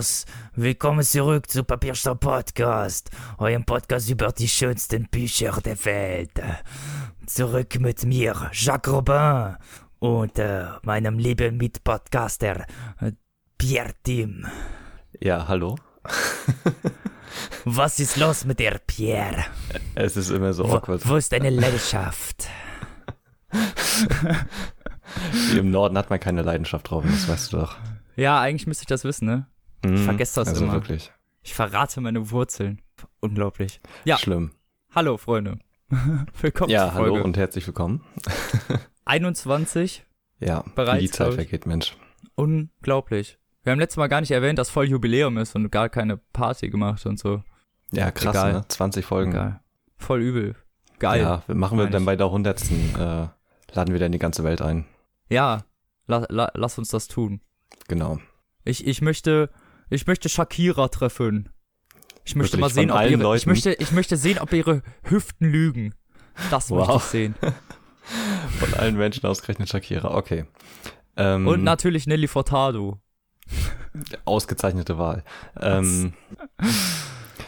Amours, willkommen zurück zu Papierstau Podcast, eurem Podcast über die schönsten Bücher der Welt. Zurück mit mir, Jacques Robin, und äh, meinem lieben Mitpodcaster, Pierre Tim. Ja, hallo. Was ist los mit dir, Pierre? Es ist immer so Wo, awkward. wo ist deine Leidenschaft? Im Norden hat man keine Leidenschaft drauf, das weißt du doch. Ja, eigentlich müsste ich das wissen, ne? Mhm. vergesse das also immer. wirklich. Ich verrate meine Wurzeln. Unglaublich. Ja, Schlimm. hallo Freunde. Willkommen Ja, hallo und herzlich willkommen. 21. Ja, Bereits, wie die Zeit ich. vergeht, Mensch. Unglaublich. Wir haben letztes Mal gar nicht erwähnt, dass voll Jubiläum ist und gar keine Party gemacht und so. Ja, krass, Egal. ne? 20 Folgen. Geil. Voll übel. Geil. Ja, machen wir dann ich. bei der 100. Äh, laden wir dann die ganze Welt ein. Ja, la, la, lass uns das tun. Genau. Ich, ich möchte, ich möchte Shakira treffen. Ich möchte Wirklich mal sehen, ob ihre, ich möchte, ich möchte sehen, ob ihre Hüften lügen. Das möchte Wow. ich sehen. Von allen Menschen ausgerechnet Shakira, okay. Ähm, Und natürlich Nelly Furtado. ausgezeichnete Wahl. Ähm,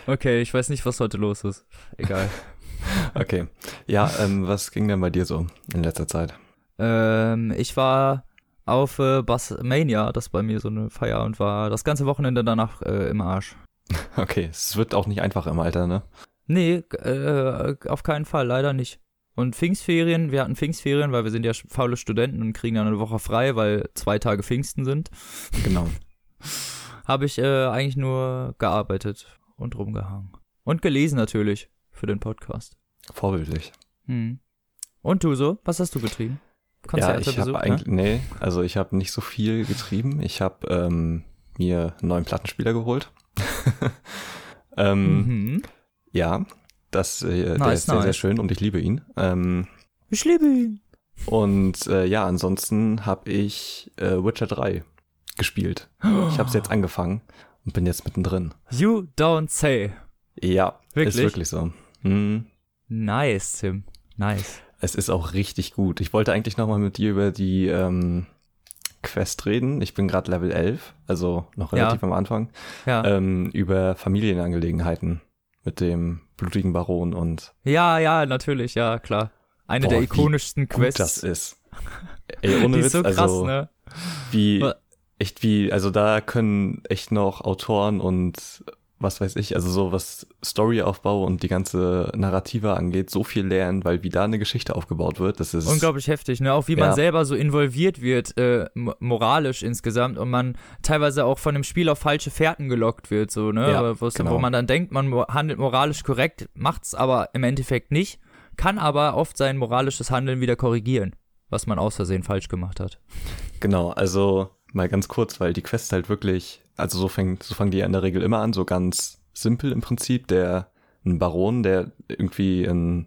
Okay, ich weiß nicht, was heute los ist. Egal. okay. Ja, ähm, was ging denn bei dir so in letzter Zeit? ähm, ich war auf äh, Bassmania, das bei mir so eine Feier und war das ganze Wochenende danach äh, im Arsch. Okay, es wird auch nicht einfach im Alter, ne? Nee, äh, auf keinen Fall, leider nicht. Und Pfingstferien, wir hatten Pfingstferien, weil wir sind ja faule Studenten und kriegen dann eine Woche frei, weil zwei Tage Pfingsten sind. Genau. Habe ich äh, eigentlich nur gearbeitet und rumgehangen. Und gelesen natürlich für den Podcast. Vorbildlich. Hm. Und du so? Was hast du getrieben? Ja, Konzerte ich habe besucht, eigentlich, nee, also ich habe nicht so viel getrieben. Ich habe ähm, mir einen neuen Plattenspieler geholt. ähm, Mhm. Ja, das, äh, der Nice, ist sehr, sehr nice. schön und ich liebe ihn. Ähm, Ich liebe ihn. und äh, ja, ansonsten habe ich äh, Witcher 3 gespielt. Ich habe es jetzt angefangen und bin jetzt mittendrin. You don't say. Ja, Wirklich? ist wirklich so. Mhm. Nice, Tim. Nice. Es ist auch richtig gut. Ich wollte eigentlich noch mal mit dir über die ähm, Quest reden. Ich bin gerade Level 11, also noch Ja. relativ am Anfang. Ja. Ähm, über Familienangelegenheiten mit dem blutigen Baron und ja, ja, natürlich, ja, klar. Eine Boah, der ikonischsten Quests. das ist. Ey, ohne Die Witz, ist so krass, also ne? wie echt wie, also da können echt noch Autoren und was weiß ich, also so was Storyaufbau und die ganze Narrative angeht, so viel lernen, weil wie da eine Geschichte aufgebaut wird, das ist Unglaublich heftig, ne? Auch wie man Ja. selber so involviert wird, äh, mo- moralisch insgesamt und man teilweise auch von dem Spiel auf falsche Fährten gelockt wird, so, ne? Ja, genau. Wo man dann denkt, man handelt moralisch korrekt, macht's aber im Endeffekt nicht, kann aber oft sein moralisches Handeln wieder korrigieren, was man aus Versehen falsch gemacht hat. Genau, also mal ganz kurz, weil die Quest halt wirklich, also so fängt, so fangen die ja in der Regel immer an, so ganz simpel im Prinzip. Der ein Baron, der irgendwie ein,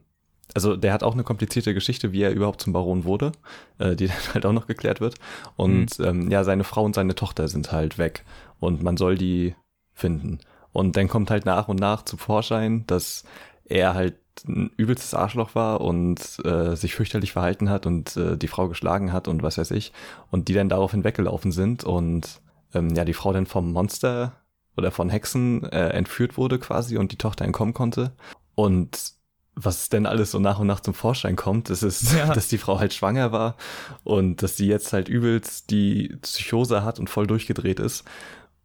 also der hat auch eine komplizierte Geschichte, wie er überhaupt zum Baron wurde, äh, die dann halt auch noch geklärt wird. Und ähm, ja, seine Frau und seine Tochter sind halt weg und man soll die finden. Und dann kommt halt nach und nach zum Vorschein, dass er halt ein übelstes Arschloch war und äh, sich fürchterlich verhalten hat und äh, die Frau geschlagen hat und was weiß ich. Und die dann daraufhin weggelaufen sind und ähm, ja, die Frau dann vom Monster oder von Hexen äh, entführt wurde quasi und die Tochter entkommen konnte. Und was denn alles so nach und nach zum Vorschein kommt, das ist, Ja. dass die Frau halt schwanger war und dass sie jetzt halt übelst die Psychose hat und voll durchgedreht ist.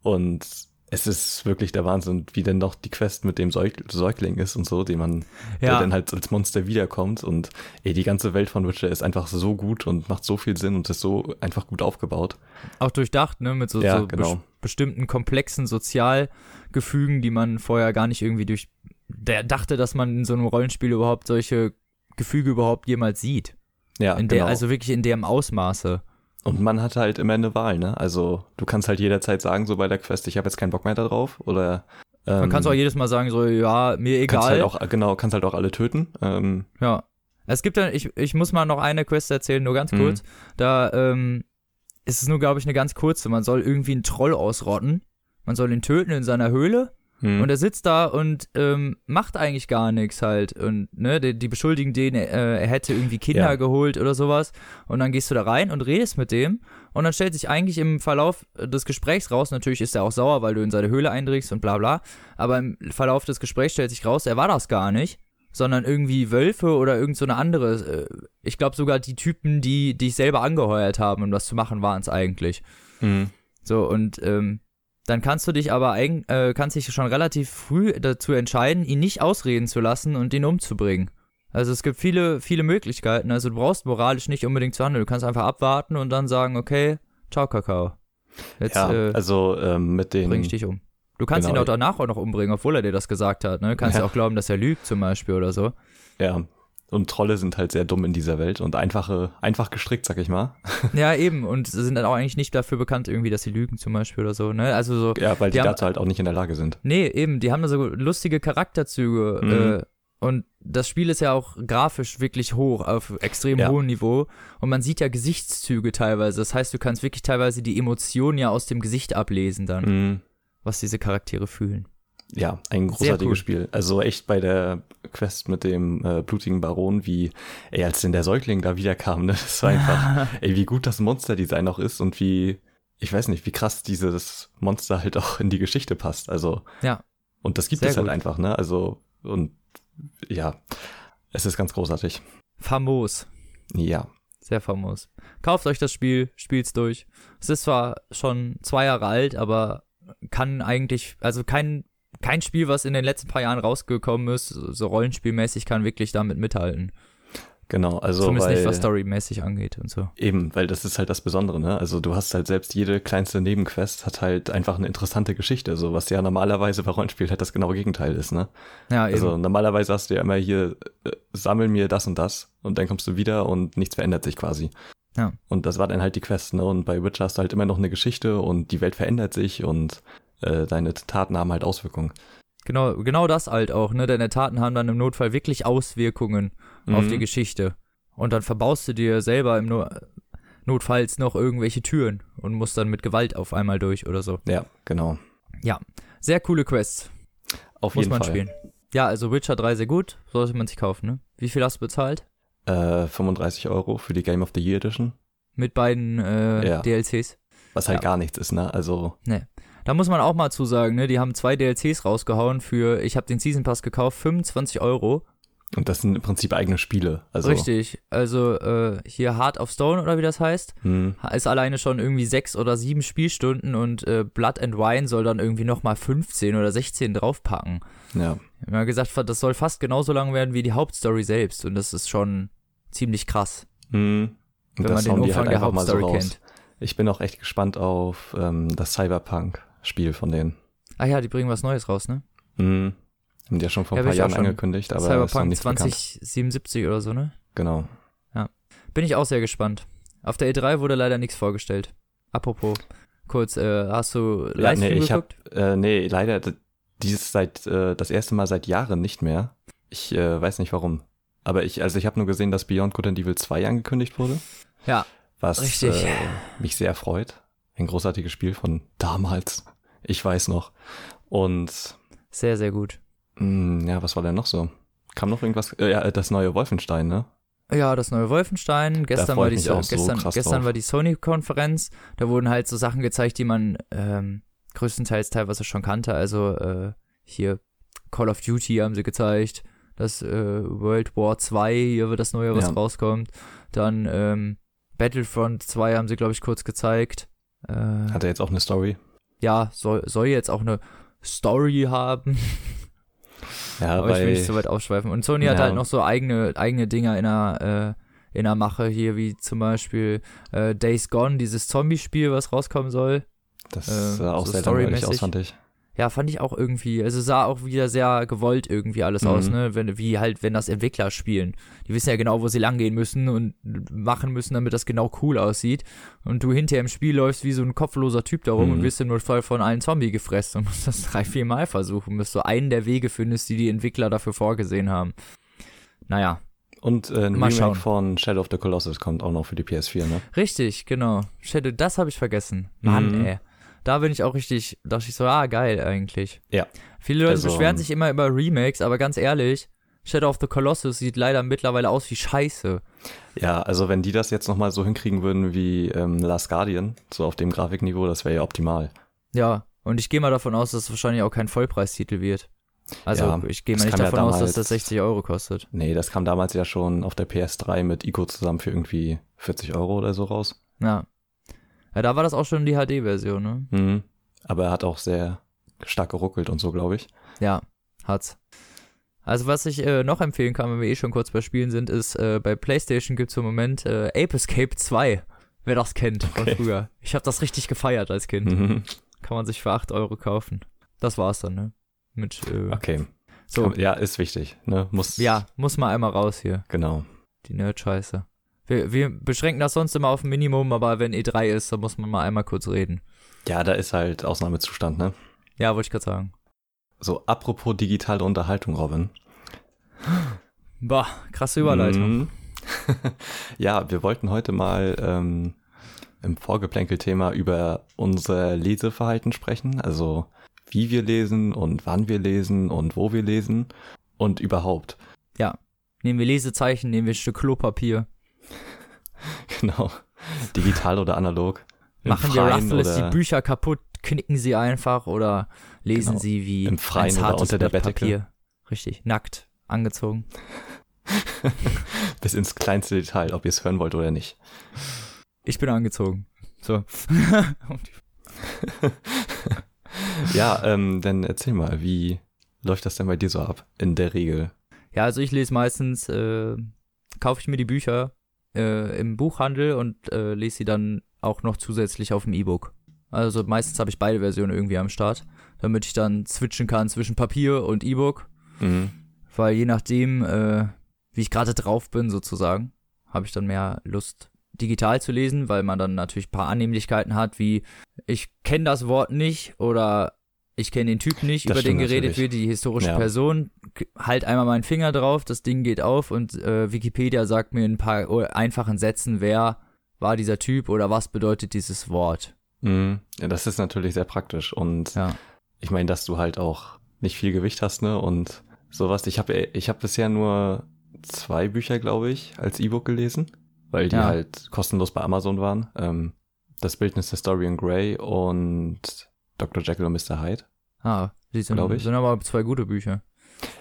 Und es ist wirklich der Wahnsinn, wie denn noch die Quest mit dem Säug Säugling ist und so, den man, der dann halt als Monster wiederkommt. Und ey, die ganze Welt von Witcher ist einfach so gut und macht so viel Sinn und ist so einfach gut aufgebaut. auch durchdacht, ne, mit so, Ja, so genau. bes- bestimmten komplexen Sozialgefügen, die man vorher gar nicht irgendwie durch, der dachte, dass man in so einem Rollenspiel überhaupt solche Gefüge überhaupt jemals sieht. Ja, In genau. der, also wirklich in dem Ausmaße. Und man hat halt immer eine Wahl, ne? Also du kannst halt jederzeit sagen, so bei der Quest, ich habe jetzt keinen Bock mehr darauf. Oder ähm, Man kann auch jedes Mal sagen, so, ja, mir kannst egal. halt auch, genau, kannst halt auch alle töten. Ähm, Ja. Es gibt ja, ich, ich muss mal noch eine Quest erzählen, nur ganz Mhm. kurz. Da ähm, ist es nur, glaube ich, eine ganz kurze. Man soll irgendwie einen Troll ausrotten. Man soll ihn töten in seiner Höhle. Hm. Und er sitzt da und ähm, macht eigentlich gar nichts halt. Und ne, die, die beschuldigen den, äh, er hätte irgendwie Kinder Ja. geholt oder sowas. Und dann gehst du da rein und redest mit dem. Und dann stellt sich eigentlich im Verlauf des Gesprächs raus, natürlich ist er auch sauer, weil du in seine Höhle eindringst und bla bla. Aber im Verlauf des Gesprächs stellt sich raus, er war das gar nicht. Sondern irgendwie Wölfe oder irgend so eine andere. Äh, ich glaube sogar die Typen, die dich selber angeheuert haben, um das zu machen, waren es eigentlich. Hm. So, und ähm, dann kannst du dich aber eigen, äh, kannst dich schon relativ früh dazu entscheiden, ihn nicht ausreden zu lassen und ihn umzubringen. Also es gibt viele, viele Möglichkeiten. Also du brauchst moralisch nicht unbedingt zu handeln. Du kannst einfach abwarten und dann sagen, okay, ciao Kakao. Jetzt Ja, äh, also ähm, mit den. bring ich dich um. Du kannst Genau. ihn auch danach auch noch umbringen, obwohl er dir das gesagt hat. Ne? Du kannst ja. Ja. auch glauben, dass er lügt zum Beispiel oder so. Ja. Und Trolle sind halt sehr dumm in dieser Welt und einfache, einfach gestrickt, sag ich mal. ja, eben. Und sie sind dann auch eigentlich nicht dafür bekannt, irgendwie, dass sie lügen zum Beispiel oder so. Ne? Also so, Ja, weil die, Die haben- dazu halt auch nicht in der Lage sind. Nee, eben, die haben da so lustige Charakterzüge. Mhm. Äh, und das Spiel ist ja auch grafisch wirklich hoch, auf extrem Ja. hohem Niveau. Und man sieht ja Gesichtszüge teilweise. Das heißt, du kannst wirklich teilweise die Emotionen ja aus dem Gesicht ablesen dann, Mhm. was diese Charaktere fühlen. Ja, ein großartiges cool. Spiel. Also echt bei der Quest mit dem äh, blutigen Baron, wie, ey, als denn der Säugling da wiederkam, ne, das war einfach, ey, wie gut das Monsterdesign auch ist und wie, ich weiß nicht, wie krass dieses Monster halt auch in die Geschichte passt. Also, Ja. und das gibt Sehr es halt gut. einfach, ne, also, und ja, es ist ganz großartig. Famos. Ja, Sehr famos. Kauft euch das Spiel, spielt's durch. Es ist zwar schon zwei Jahre alt, aber kann eigentlich, also kein, kein Spiel, was in den letzten paar Jahren rausgekommen ist, so rollenspielmäßig, kann wirklich damit mithalten. genau, also, Zumindest weil, nicht, was storymäßig angeht und so. Eben, weil das ist halt das Besondere, ne? Also du hast halt selbst jede kleinste Nebenquest hat halt einfach eine interessante Geschichte, so was ja normalerweise bei Rollenspiel halt das genaue Gegenteil ist, ne? Ja, eben. Also normalerweise hast du ja immer hier, äh, sammel mir das und das und dann kommst du wieder und nichts verändert sich quasi. Ja. Und das war dann halt die Quest, ne? Und bei Witcher hast du halt immer noch eine Geschichte und die Welt verändert sich und äh, deine Taten haben halt Auswirkungen. Genau, genau das halt auch, ne? Deine Taten haben dann im Notfall wirklich Auswirkungen auf Mhm. die Geschichte. Und dann verbaust du dir selber im no Notfalls noch irgendwelche Türen und musst dann mit Gewalt auf einmal durch oder so. Ja, genau. Sehr coole Quests, Auf muss jeden man Fall. spielen. Ja, also Witcher 3 sehr gut, sollte man sich kaufen, ne? Wie viel hast du bezahlt? Äh, 35 Euro für die Game of the Year Edition, Mit beiden äh, Ja. DLCs. was halt Ja. gar nichts ist, ne? Also, Da muss man auch mal zu sagen, ne? Die haben zwei DLCs rausgehauen für, ich habe den Season Pass gekauft, 25 Euro. und das sind im Prinzip eigene Spiele. Also, Richtig. Also äh, hier Heart of Stone oder wie das heißt. Hm, ist alleine schon irgendwie sechs oder sieben Spielstunden und äh, Blood and Wine soll dann irgendwie nochmal 15 oder 16 draufpacken. ja. Wir haben gesagt, das soll fast genauso lang werden wie die Hauptstory selbst und das ist schon ziemlich krass, Hm. Und wenn man das den hauen die Umfang halt der einfach mal so Hauptstory raus. kennt. Ich bin auch echt gespannt auf ähm, das Cyberpunk-Spiel von denen. Ah ja, die bringen was Neues raus, ne? Hm. Haben die ja schon vor Ja, ein paar Jahren angekündigt, aber ist noch Cyberpunk nichts bekannt. 2077 oder so, ne? Genau. Bin ich auch sehr gespannt. Auf der E3 wurde leider nichts vorgestellt. Apropos, kurz, äh, hast du Ja, Livestream nee, ich geguckt? hab, äh, nee, leider dieses seit äh, das erste Mal seit Jahren nicht mehr. Ich äh, weiß nicht warum. Aber ich, also ich habe nur gesehen, dass Beyond Good and Evil 2 angekündigt wurde, ja, was Richtig. Äh, mich sehr freut. Ein großartiges Spiel von damals. Ich weiß noch. Und sehr, sehr gut. mh, ja, was war denn noch so? Kam noch irgendwas? Äh, ja, das neue Wolfenstein, ne? Ja, das neue Wolfenstein. Gestern, war die, so auch so gestern, gestern war die Sony-Konferenz. Da wurden halt so Sachen gezeigt, die man ähm, größtenteils teilweise schon kannte. Also äh, hier Call of Duty haben sie gezeigt. Das äh, World War 2, hier wird das neue, was Ja. rauskommt. Dann ähm, Battlefront 2 haben sie, glaube ich, kurz gezeigt. Äh, Hat er jetzt auch eine Story? Ja, soll, soll jetzt auch eine Story haben. Ja, Aber ich will weil nicht so weit ausschweifen. Und Sony hat Ja. halt noch so eigene, eigene Dinger in der, äh, in der Mache hier, wie zum Beispiel äh, Days Gone, dieses Zombie-Spiel, was rauskommen soll. das äh, sah auch so sehr langweilig aus, fand ich. Ja, fand ich auch irgendwie, also sah auch wieder sehr gewollt irgendwie alles Mhm. aus, ne? Wenn, wie halt, wenn das Entwickler spielen. Die wissen ja genau, wo sie langgehen müssen und machen müssen, damit das genau cool aussieht. Und du hinterher im Spiel läufst wie so ein kopfloser Typ darum Mhm. und wirst im Notfall von allen Zombie gefressen und musst das drei, vier Mal versuchen, bis du einen der Wege findest, die die Entwickler dafür vorgesehen haben. Naja, Und äh, ein Mal Remake schauen. von Shadow of the Colossus kommt auch noch für die PS4, ne? richtig, genau. Shadow, das habe ich vergessen. Mann, Mhm. ey. Da bin ich auch richtig, dachte ich so, ah, geil eigentlich. Ja. Viele Leute Also, beschweren ähm, sich immer über Remakes, aber ganz ehrlich, Shadow of the Colossus sieht leider mittlerweile aus wie Scheiße. Ja, also wenn die das jetzt nochmal so hinkriegen würden wie ähm, Last Guardian, so auf dem Grafikniveau, das wäre ja optimal. Ja, und ich gehe mal davon aus, dass es wahrscheinlich auch kein Vollpreistitel wird. Also Ja, ich gehe mal nicht kam ja davon aus, dass damals- das 60 Euro kostet. Nee, das kam damals ja schon auf der PS3 mit Ico zusammen für irgendwie 40 Euro oder so raus. Ja. Ja, da war das auch schon die HD-Version, ne? Mhm. Aber er hat auch sehr stark geruckelt und so, glaube ich. Ja, hat's. Also was ich äh, noch empfehlen kann, wenn wir eh schon kurz bei Spielen sind, ist, äh, bei Playstation gibt's im Moment äh, Ape Escape 2. Wer das kennt von Okay. früher. Ich habe das richtig gefeiert als Kind. Mhm. Kann man sich für 8 Euro kaufen. Das war's dann, ne? Mit, äh, Okay. so. Ja, ist wichtig. Ne? Muss. Ja, muss mal einmal raus hier. Genau. Die Nerd-Scheiße. Wir, wir beschränken das sonst immer auf ein Minimum, aber wenn E3 ist, dann muss man mal einmal kurz reden. Ja, da ist halt Ausnahmezustand, ne? Ja, wollte ich gerade sagen. So, apropos digitale Unterhaltung, Robin. Boah, krasse Überleitung. Mhm. ja, wir wollten heute mal ähm, im Vorgeplänkel-Thema über unser Leseverhalten sprechen. Also, wie wir lesen und wann wir lesen und wo wir lesen und überhaupt. Nehmen wir Lesezeichen, nehmen wir ein Stück Klopapier. Genau. Digital oder analog. Machen wir Ruffles die Bücher kaputt, knicken sie einfach oder lesen Genau. sie wie Im Freien oder unter der Bettdecke. Papier. Richtig, nackt, angezogen. Bis ins kleinste Detail, ob ihr es hören wollt oder nicht. Ich bin angezogen. So. Ja, ähm, dann erzähl mal, wie läuft das denn bei dir so ab? In der Regel. ja, also ich lese meistens, äh, kaufe ich mir die Bücher äh, im Buchhandel und äh, lese sie dann auch noch zusätzlich auf dem E-Book. Also meistens habe ich beide Versionen irgendwie am Start, damit ich dann switchen kann zwischen Papier und E-Book. Mhm. Weil je nachdem, äh, wie ich gerade drauf bin, sozusagen, habe ich dann mehr Lust, digital zu lesen, weil man dann natürlich ein paar Annehmlichkeiten hat, wie ich kenne das Wort nicht oder ich kenne den Typ nicht, Das über den geredet natürlich. wird, die historische Ja. Person. Halt einmal meinen Finger drauf, das Ding geht auf und äh, Wikipedia sagt mir in ein paar o- einfachen Sätzen, wer war dieser Typ oder was bedeutet dieses Wort. Mhm. Ja, das ist natürlich sehr praktisch. Und Ja. ich meine, dass du halt auch nicht viel Gewicht hast, ne? Und sowas. Ich habe ich hab bisher nur zwei Bücher, glaube ich, als E-Book gelesen, weil die Ja. halt kostenlos bei Amazon waren. Ähm, das Bildnis der Dorian Gray und Dr. Jekyll und Mr. Hyde. Ah, die sind, ich. sind aber zwei gute Bücher.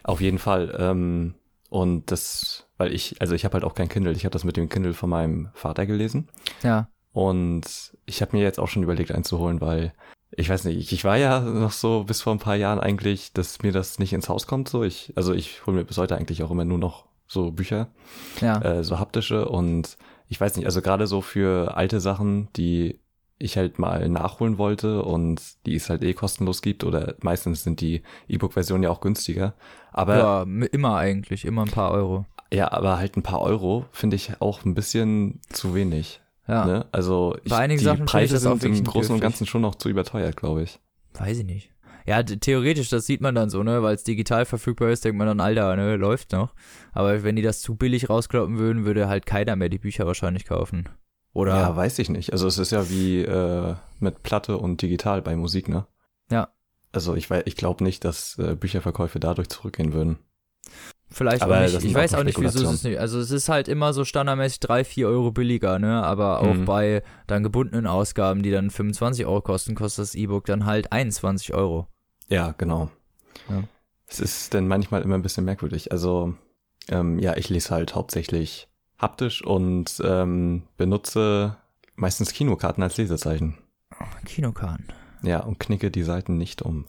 Auf jeden Fall. Ähm, und das, weil ich, also ich habe halt auch kein Kindle. Ich habe das mit dem Kindle von meinem Vater gelesen. Ja, Und ich habe mir jetzt auch schon überlegt einzuholen, weil ich weiß nicht, ich, ich war ja noch so bis vor ein paar Jahren eigentlich, dass mir das nicht ins Haus kommt. So ich, also ich hole mir bis heute eigentlich auch immer nur noch so Bücher, ja. äh, so haptische und ich weiß nicht, also gerade so für alte Sachen, die ich halt mal nachholen wollte und die es halt eh kostenlos gibt oder meistens sind die E-Book-Versionen ja auch günstiger. Aber ja, immer eigentlich, immer ein paar Euro. ja, aber halt ein paar Euro finde ich auch ein bisschen zu wenig. Ja, Ne? Also ich, Bei einigen die Sachen ich Preise auch sind im Großen und. Ganzen schon noch zu überteuert, glaube ich. weiß ich nicht. Ja, theoretisch, das sieht man dann so, ne, weil es digital verfügbar ist, denkt man dann, Alter, ne, läuft noch. Aber wenn die das zu billig rauskloppen würden, würde halt keiner mehr die Bücher wahrscheinlich kaufen. Oder? Ja, weiß ich nicht. Also es ist ja wie äh, mit Platte und digital bei Musik, ne? Ja. Also ich weiß, ich glaube nicht, dass äh, Bücherverkäufe dadurch zurückgehen würden. Vielleicht Aber auch nicht. Ich weiß auch nicht, wieso es ist nicht. Also es ist halt immer so standardmäßig drei, vier Euro billiger, ne? Aber auch Mhm. bei dann gebundenen Ausgaben, die dann 25 Euro kosten, kostet das E-Book dann halt 21 Euro. Ja, genau. Ja. Es ist dann manchmal immer ein bisschen merkwürdig. Also ähm, ja, ich lese halt hauptsächlich haptisch und ähm, benutze meistens Kinokarten als Lesezeichen. Kinokarten. Ja, und knicke die Seiten nicht um.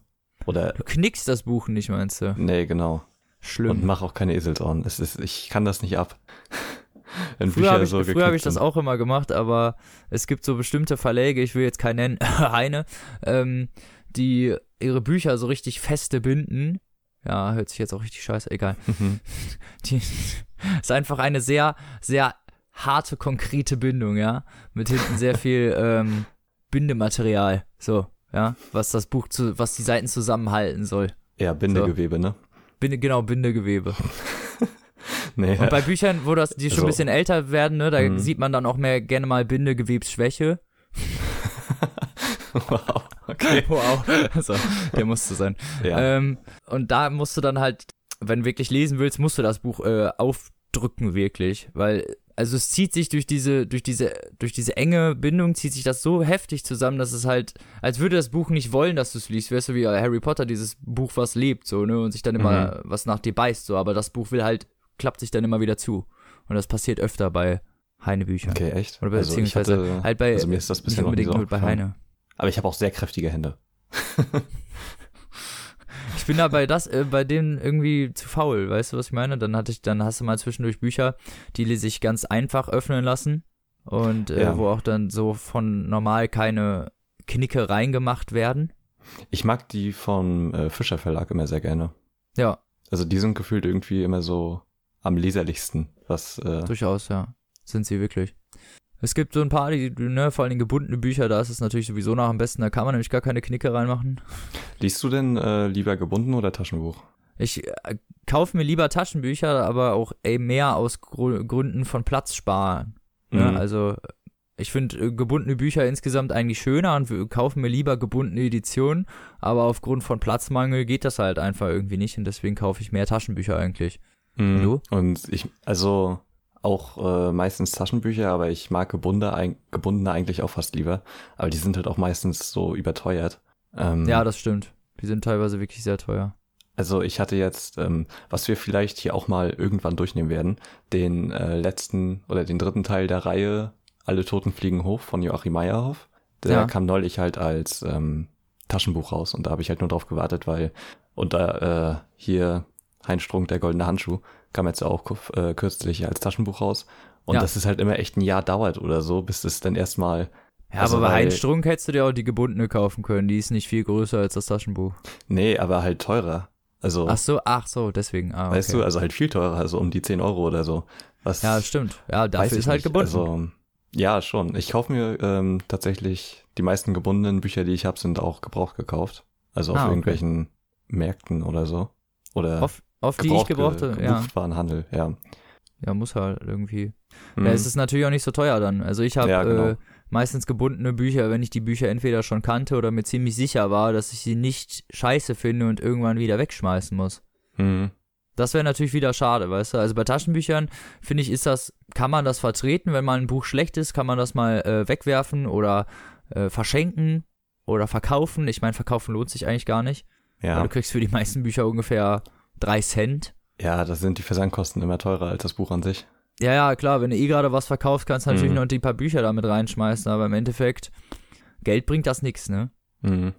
Oder Du knickst das Buch nicht, meinst du? nee, genau. Schlimm. Und mach auch keine Eselsohren. Es ist, ich kann das nicht ab. Wenn Früher Bücher habe ich, so früher hab ich das auch immer gemacht, aber es gibt so bestimmte Verläge, ich will jetzt keinen nennen, Heine, ähm, die ihre Bücher so richtig feste binden. Ja, hört sich jetzt auch richtig scheiße, egal. Mhm. Die ist einfach eine sehr, sehr harte, konkrete Bindung, ja. Mit hinten sehr viel ähm, Bindematerial. So, ja, was das Buch zu, was die Seiten zusammenhalten soll. Ja, Bindegewebe, ne? Binde, genau, Bindegewebe. Nee, Und bei Büchern, wo das, die schon Also- ein bisschen älter werden, ne, da Mhm. sieht man dann auch mehr gerne mal Bindegewebsschwäche. wow. Okay. Wow. Also, der musste sein. Ja. Ähm, und da musst du dann halt, wenn du wirklich lesen willst, musst du das Buch äh, aufdrücken, wirklich. Weil, also es zieht sich durch diese, durch diese, durch diese enge Bindung, zieht sich das so heftig zusammen, dass es halt, als würde das Buch nicht wollen, dass du es liest. Weißt du, wie Harry Potter, dieses Buch, was lebt, so, ne? Und sich dann immer was nach dir beißt, so. Aber das Buch will halt, klappt sich dann immer wieder zu. Und das passiert öfter bei Heine-Büchern. Okay, echt? Oder Also ich beziehungsweise hatte- halt bei, also mir ist das nicht bisher nie unbedingt nur bei. Heine. Aber ich habe auch sehr kräftige Hände. Ich bin da bei das, äh, bei denen irgendwie zu faul, weißt du, was ich meine? Dann hatte ich, dann hast du mal zwischendurch Bücher, die sich ganz einfach öffnen lassen und äh, Ja. wo auch dann so von normal keine Knicke reingemacht werden. Ich mag die vom äh, Fischer Verlag immer sehr gerne. Ja, Also die sind gefühlt irgendwie immer so am leserlichsten, was äh, durchaus, ja. Sind sie wirklich. Es gibt so ein paar, die, ne, vor allem gebundene Bücher, da ist es natürlich sowieso noch am besten, da kann man nämlich gar keine Knicke reinmachen. liest du denn äh, lieber gebunden oder Taschenbuch? Ich äh, kaufe mir lieber Taschenbücher, aber auch ey, mehr aus Gru Gründen von Platz sparen. Ja, Mhm. also ich finde äh, gebundene Bücher insgesamt eigentlich schöner und wir kaufen mir lieber gebundene Editionen, aber aufgrund von Platzmangel geht das halt einfach irgendwie nicht und deswegen kaufe ich mehr Taschenbücher eigentlich. Mhm. du? Und ich, also auch äh, meistens Taschenbücher, aber ich mag gebundene, gebundene eigentlich auch fast lieber. Aber die sind halt auch meistens so überteuert. Ähm, Ja, das stimmt. Die sind teilweise wirklich sehr teuer. Also ich hatte jetzt, ähm, was wir vielleicht hier auch mal irgendwann durchnehmen werden, den äh, letzten oder den dritten Teil der Reihe Alle Toten fliegen hoch von Joachim Meyerhoff. Der Ja. kam neulich halt als ähm, Taschenbuch raus und da habe ich halt nur drauf gewartet, weil und da äh, hier Heinz Strunk, der goldene Handschuh, kam jetzt auch äh, kürzlich als Taschenbuch raus. Und Ja. das ist halt immer echt ein Jahr dauert oder so, bis es dann erstmal Ja, Also aber bei Heinz Strunk hättest du dir auch die gebundene kaufen können. Die ist nicht viel größer als das Taschenbuch. Nee, aber halt teurer. Also, Ach so, ach so, deswegen. Ah, okay. weißt du, also halt viel teurer, also um die 10 Euro oder so. Was Ja, stimmt. Ja, dafür ist halt nicht. gebunden. Also, ja, schon. Ich kaufe mir ähm, tatsächlich, die meisten gebundenen Bücher, die ich habe, sind auch gebraucht gekauft. Also auf Ah, okay. irgendwelchen Märkten oder so. Oder auf, auf die ich gebrauchte, ge- ja. Gebrauchtwarenhandel, ja. Ja, muss halt irgendwie. Mhm. Ja, es ist natürlich auch nicht so teuer dann. Also ich habe Ja, genau. äh, meistens gebundene Bücher, wenn ich die Bücher entweder schon kannte oder mir ziemlich sicher war, dass ich sie nicht scheiße finde und irgendwann wieder wegschmeißen muss. Mhm. Das wäre natürlich wieder schade, weißt du? Also bei Taschenbüchern finde ich, ist das, kann man das vertreten, wenn mal ein Buch schlecht ist, kann man das mal äh, wegwerfen oder äh, verschenken oder verkaufen. Ich meine, verkaufen lohnt sich eigentlich gar nicht. Weil Ja. du kriegst für die meisten Bücher ungefähr drei Cent. ja, da sind die Versandkosten immer teurer als das Buch an sich. Ja, ja, klar, wenn du eh gerade was verkaufst, kannst du natürlich Mhm. noch die paar Bücher damit reinschmeißen, aber im Endeffekt, Geld bringt das nix, ne? Mhm.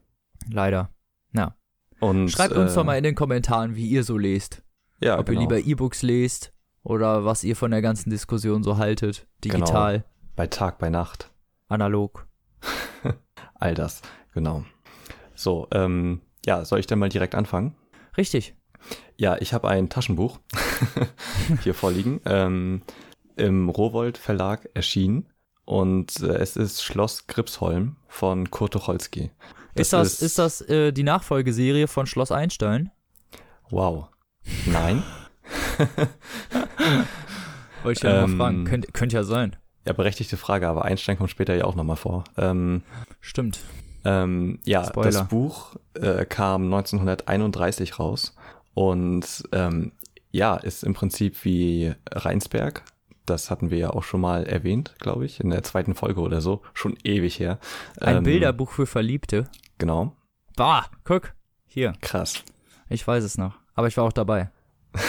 Leider. Na. Und, Schreibt uns äh, doch mal in den Kommentaren, wie ihr so lest. ja, Ob genau. ihr lieber E-Books lest oder was ihr von der ganzen Diskussion so haltet. Digital, bei Tag, bei Nacht. analog. All das, genau. So, ähm, ja, soll ich denn mal direkt anfangen? Richtig. Ja, ich habe ein Taschenbuch hier vorliegen, ähm, im Rowold Verlag erschienen und äh, es ist Schloss Gripsholm von Kurt Tucholsky. ist das, ist, das äh, die Nachfolgeserie von Schloss Einstein? Wow. Nein? Wollte ich ja Ähm, mal fragen. Könnt, könnte ja sein. Ja, berechtigte Frage, aber Einstein kommt später ja auch nochmal vor. Ähm, Stimmt. Ähm, ja, Spoiler. das Buch äh, kam 1931 raus und ähm, ja, ist im Prinzip wie Rheinsberg. Das hatten wir ja auch schon mal erwähnt, glaube ich, in der zweiten Folge oder so. Schon ewig her. Ein Ähm, Bilderbuch für Verliebte. Genau. Bah, guck. Hier. Krass. Ich weiß es noch. Aber ich war auch dabei.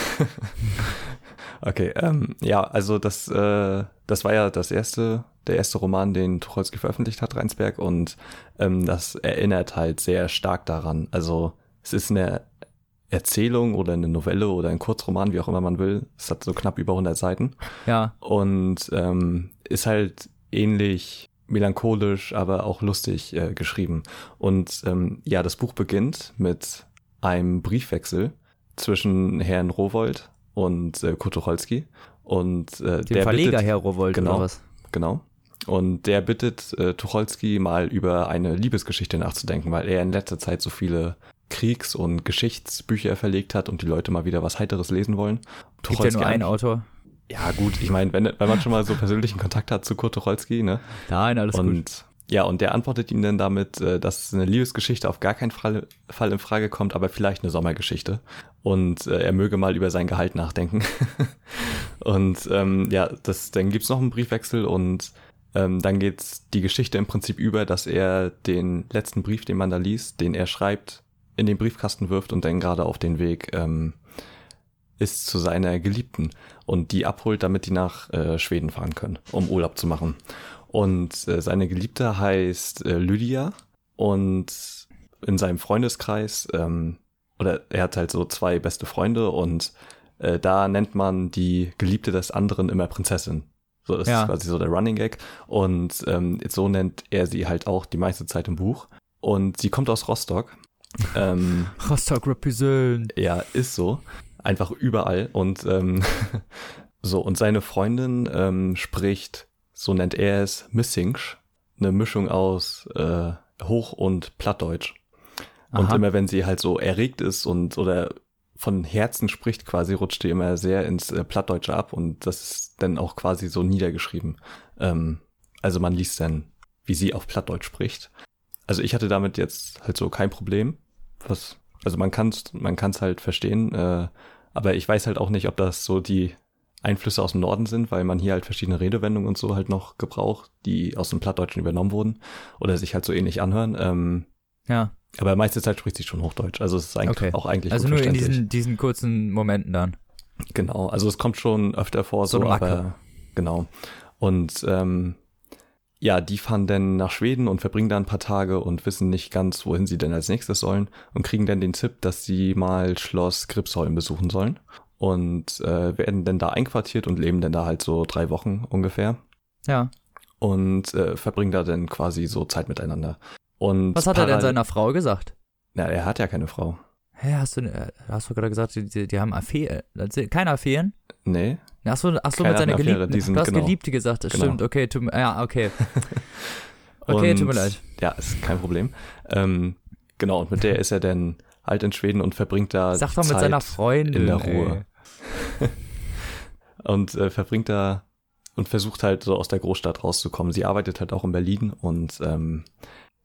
Okay, ähm, ja, also das, äh, das war ja das erste, der erste Roman, den Tucholsky veröffentlicht hat, Rheinsberg, und ähm, das erinnert halt sehr stark daran. Also es ist eine Erzählung oder eine Novelle oder ein Kurzroman, wie auch immer man will. Es hat so knapp über 100 Seiten Ja, und ähm, ist halt ähnlich melancholisch, aber auch lustig äh, geschrieben. Und ähm, ja, das Buch beginnt mit einem Briefwechsel zwischen Herrn Rowold und äh, Kurt Tucholsky. Und äh, dem der Verleger bittet, Herr Rowold genau. oder was? Genau. Und der bittet äh, Tucholsky mal über eine Liebesgeschichte nachzudenken, weil er in letzter Zeit so viele Kriegs- und Geschichtsbücher verlegt hat und die Leute mal wieder was Heiteres lesen wollen. Gibt ja nur einen Autor. ja, gut, ich meine, wenn, wenn man schon mal so persönlichen Kontakt hat zu Kurt Tucholsky, ne? Nein, alles gut. Und ja, und der antwortet ihm dann damit, äh, dass eine Liebesgeschichte auf gar keinen Fall, Fall in Frage kommt, aber vielleicht eine Sommergeschichte. Und äh, er möge mal über sein Gehalt nachdenken. und ähm, ja, das, dann gibt's noch einen Briefwechsel und ähm, dann geht's die Geschichte im Prinzip über, dass er den letzten Brief, den man da liest, den er schreibt, in den Briefkasten wirft und dann gerade auf den Weg ähm, ist zu seiner Geliebten und die abholt, damit die nach äh, Schweden fahren können, um Urlaub zu machen. Und äh, seine Geliebte heißt äh, Lydia und in seinem Freundeskreis, ähm, oder er hat halt so zwei beste Freunde und äh, da nennt man die Geliebte des anderen immer Prinzessin. So, das Ja. ist quasi so der Running Gag. Und ähm, so nennt er sie halt auch die meiste Zeit im Buch. Und sie kommt aus Rostock. Ähm, Rostock represent. ja, ist so. Einfach überall. Und ähm, so, und seine Freundin ähm, spricht, so nennt er es, Missingsch. Eine Mischung aus äh, Hoch- und Plattdeutsch. Und Aha. immer wenn sie halt so erregt ist und oder von Herzen spricht quasi, rutscht die immer sehr ins äh, Plattdeutsche ab und das ist dann auch quasi so niedergeschrieben. Ähm, also man liest dann, wie sie auf Plattdeutsch spricht. Also ich hatte damit jetzt halt so kein Problem. Was, also man kann es man kann's halt verstehen, äh, aber ich weiß halt auch nicht, ob das so die Einflüsse aus dem Norden sind, weil man hier halt verschiedene Redewendungen und so halt noch gebraucht, die aus dem Plattdeutschen übernommen wurden oder sich halt so ähnlich anhören. Ähm, Ja, aber meiste Zeit spricht sie schon Hochdeutsch. Also es ist eigentlich Okay. auch eigentlich also nur in diesen, diesen kurzen Momenten dann. Genau, also es kommt schon öfter vor, So so, aber genau. Und ähm, ja, die fahren dann nach Schweden und verbringen da ein paar Tage und wissen nicht ganz, wohin sie denn als nächstes sollen und kriegen dann den Tipp, dass sie mal Schloss Gripsholm besuchen sollen und äh, werden dann da einquartiert und leben dann da halt so drei Wochen ungefähr Ja. und äh, verbringen da dann quasi so Zeit miteinander. Und Was hat er denn seiner Frau gesagt? Na, er hat ja keine Frau. Hä, hast du, äh, hast du gerade gesagt, die, die, haben Affären? Keine Affären? Nee, Achso, ach so Keiner mit seiner Affäre, Geliebten. sind- du hast genau. Geliebte gesagt, das Genau. stimmt. Okay, tut, mir- ja, okay. Okay, tut mir leid. Ja, ist kein Problem. Ähm, genau, und mit der ist er dann halt in Schweden und verbringt da Sag doch mit Zeit seiner Freundin. in der. Ruhe. und äh, verbringt da und versucht halt so aus der Großstadt rauszukommen. Sie arbeitet halt auch in Berlin und ähm,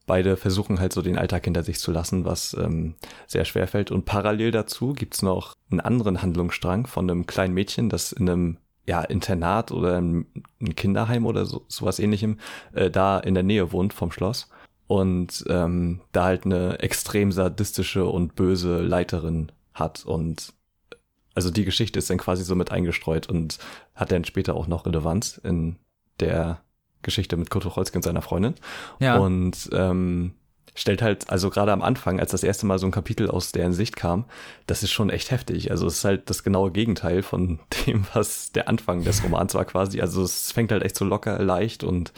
beide versuchen halt so den Alltag hinter sich zu lassen, was ähm, sehr schwer fällt. Und parallel dazu gibt's noch einen anderen Handlungsstrang von einem kleinen Mädchen, das in einem ja, Internat oder ein Kinderheim oder so, sowas ähnlichem äh, da in der Nähe wohnt vom Schloss und ähm, da halt eine extrem sadistische und böse Leiterin hat und also die Geschichte ist dann quasi so mit eingestreut und hat dann später auch noch Relevanz in der Geschichte mit Kurt Tucholsky und seiner Freundin Ja, und ähm, stellt halt, also gerade am Anfang, als das erste Mal so ein Kapitel aus deren Sicht kam, das ist schon echt heftig. Also es ist halt das genaue Gegenteil von dem, was der Anfang des Romans war quasi. Also es fängt halt echt so locker, leicht und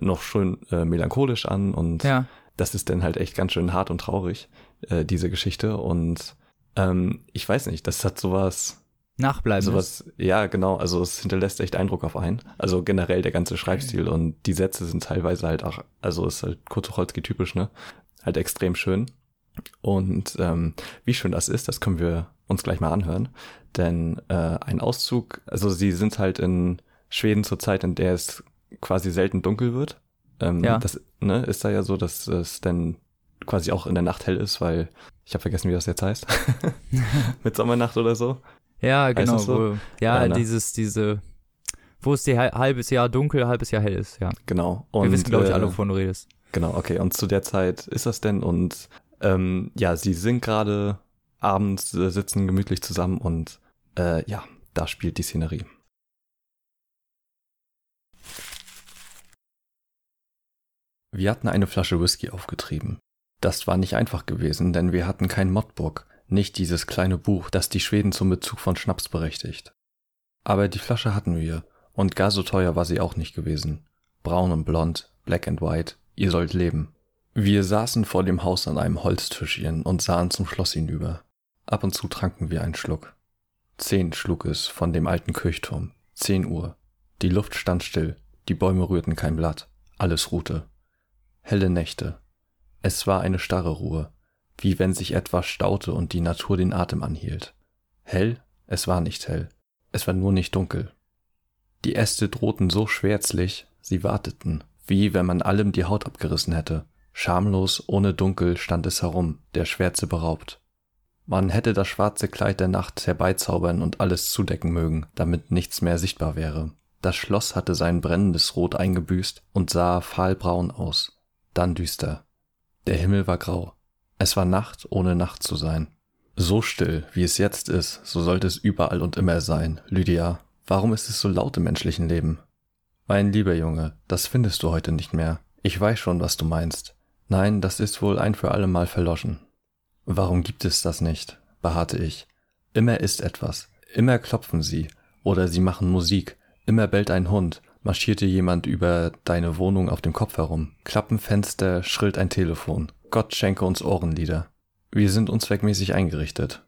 noch schön äh, melancholisch an und ja. das ist dann halt echt ganz schön hart und traurig, äh, diese Geschichte. Und ähm, ich weiß nicht, das hat sowas, Nachbleiben. sowas, ja genau, also es hinterlässt echt Eindruck auf einen. Also generell der ganze Schreibstil und die Sätze sind teilweise halt auch, also ist halt Kurt Tucholsky typisch, ne? Halt extrem schön. Und ähm, wie schön das ist, das können wir uns gleich mal anhören. Denn äh, ein Auszug, also sie sind halt in Schweden zur Zeit, in der es quasi selten dunkel wird. Ähm, Ja. Das ne, ist da ja so, dass es dann quasi auch in der Nacht hell ist, weil ich habe vergessen, wie das jetzt heißt. Mit Sommernacht oder so. Ja, genau. so? Wo, ja, Ja, ne? dieses, diese, wo es die hal- halbes Jahr dunkel, halbes Jahr hell ist, ja. Genau. Wir wissen, glaube ich, äh, alle, wovon du redest. Genau, okay. Und zu der Zeit ist das denn und ähm, ja, sie sind gerade abends, äh, sitzen gemütlich zusammen und äh, ja, da spielt die Szenerie. Wir hatten eine Flasche Whisky aufgetrieben. Das war nicht einfach gewesen, denn wir hatten kein Modbook, nicht dieses kleine Buch, das die Schweden zum Bezug von Schnaps berechtigt. Aber die Flasche hatten wir, und gar so teuer war sie auch nicht gewesen. Braun und blond, black and white, ihr sollt leben. Wir saßen vor dem Haus an einem Holztischchen und sahen zum Schloss hinüber. Ab und zu tranken wir einen Schluck. Zehn schlug es von dem alten Kirchturm. Zehn Uhr. Die Luft stand still, die Bäume rührten kein Blatt, alles ruhte. Helle Nächte. Es war eine starre Ruhe, wie wenn sich etwas staute und die Natur den Atem anhielt. Hell? Es war nicht hell. Es war nur nicht dunkel. Die Äste drohten so schwärzlich, sie warteten, wie wenn man allem die Haut abgerissen hätte. Schamlos, ohne Dunkel stand es herum, der Schwärze beraubt. Man hätte das schwarze Kleid der Nacht herbeizaubern und alles zudecken mögen, damit nichts mehr sichtbar wäre. Das Schloss hatte sein brennendes Rot eingebüßt und sah fahlbraun aus, dann düster. Der Himmel war grau. Es war Nacht, ohne Nacht zu sein. So still, wie es jetzt ist, so sollte es überall und immer sein. Lydia, warum ist es so laut im menschlichen Leben? Mein lieber Junge, das findest du heute nicht mehr. Ich weiß schon, was du meinst. Nein, das ist wohl ein für allemal verloschen. Warum gibt es das nicht? beharrte ich. Immer ist etwas. Immer klopfen sie. Oder sie machen Musik. Immer bellt ein Hund. Marschierte jemand über deine Wohnung auf dem Kopf herum. Klappen Fenster, schrillt ein Telefon. Gott schenke uns Ohrenlieder. Wir sind unzweckmäßig eingerichtet.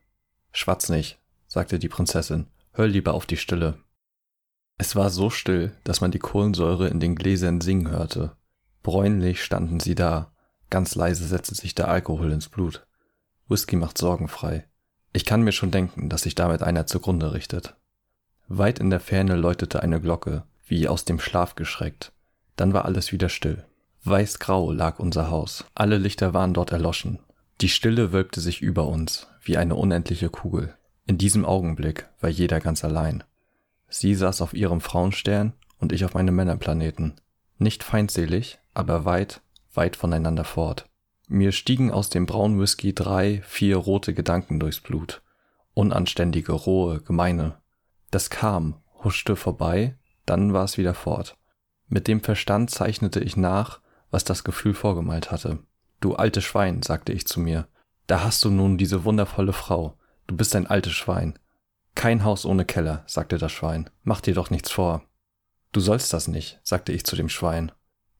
Schwatz nicht, sagte die Prinzessin. Hör lieber auf die Stille. Es war so still, dass man die Kohlensäure in den Gläsern singen hörte. Bräunlich standen sie da. Ganz leise setzte sich der Alkohol ins Blut. Whisky macht sorgenfrei. Ich kann mir schon denken, dass sich damit einer zugrunde richtet. Weit in der Ferne läutete eine Glocke, wie aus dem Schlaf geschreckt. Dann war alles wieder still. Weißgrau lag unser Haus. Alle Lichter waren dort erloschen. Die Stille wölbte sich über uns, wie eine unendliche Kugel. In diesem Augenblick war jeder ganz allein. Sie saß auf ihrem Frauenstern und ich auf meinem Männerplaneten. Nicht feindselig, aber weit, weit voneinander fort. Mir stiegen aus dem braunen Whisky drei, vier rote Gedanken durchs Blut. Unanständige, rohe, gemeine. Das kam, huschte vorbei, dann war es wieder fort. Mit dem Verstand zeichnete ich nach, was das Gefühl vorgemalt hatte. Du altes Schwein, sagte ich zu mir, da hast du nun diese wundervolle Frau. Du bist ein altes Schwein. Kein Haus ohne Keller, sagte das Schwein. Mach dir doch nichts vor. Du sollst das nicht, sagte ich zu dem Schwein.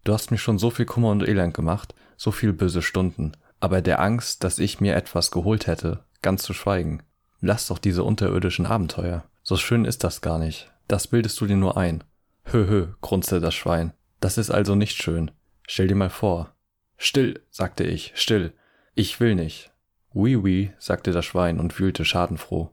Du hast mir schon so viel Kummer und Elend gemacht, so viel böse Stunden, aber der Angst, dass ich mir etwas geholt hätte, ganz zu schweigen. Lass doch diese unterirdischen Abenteuer. So schön ist das gar nicht. Das bildest du dir nur ein. Hö, grunzte das Schwein. Das ist also nicht schön. Stell dir mal vor. Still, sagte ich, still. Ich will nicht. Oui, oui, sagte das Schwein und wühlte schadenfroh.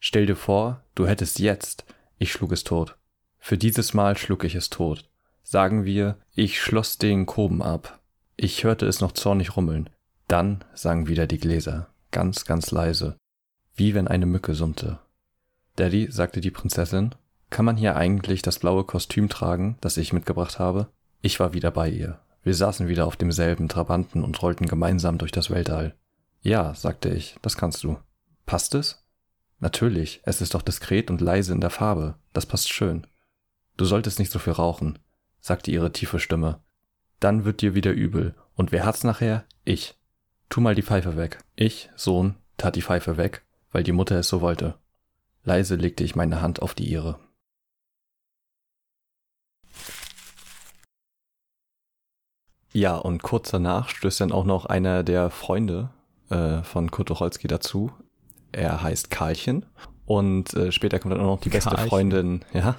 Stell dir vor, du hättest jetzt. Ich schlug es tot. Für dieses Mal schlug ich es tot. Sagen wir, ich schloss den Koben ab. Ich hörte es noch zornig rummeln. Dann sangen wieder die Gläser, ganz, ganz leise, wie wenn eine Mücke summte. Daddy, sagte die Prinzessin, kann man hier eigentlich das blaue Kostüm tragen, das ich mitgebracht habe? Ich war wieder bei ihr. Wir saßen wieder auf demselben Trabanten und rollten gemeinsam durch das Weltall. Ja, sagte ich, das kannst du. Passt es? Natürlich, es ist doch diskret und leise in der Farbe. Das passt schön. Du solltest nicht so viel rauchen, sagte ihre tiefe Stimme. Dann wird dir wieder übel. Und wer hat's nachher? Ich. Tu mal die Pfeife weg. Ich, Sohn, tat die Pfeife weg, weil die Mutter es so wollte. Leise legte ich meine Hand auf die ihre. Ja, und kurz danach stößt dann auch noch einer der Freunde äh, von Kurt Tucholsky dazu. Er heißt Karlchen und äh, später kommt dann auch noch die beste Karlchen. Freundin, ja,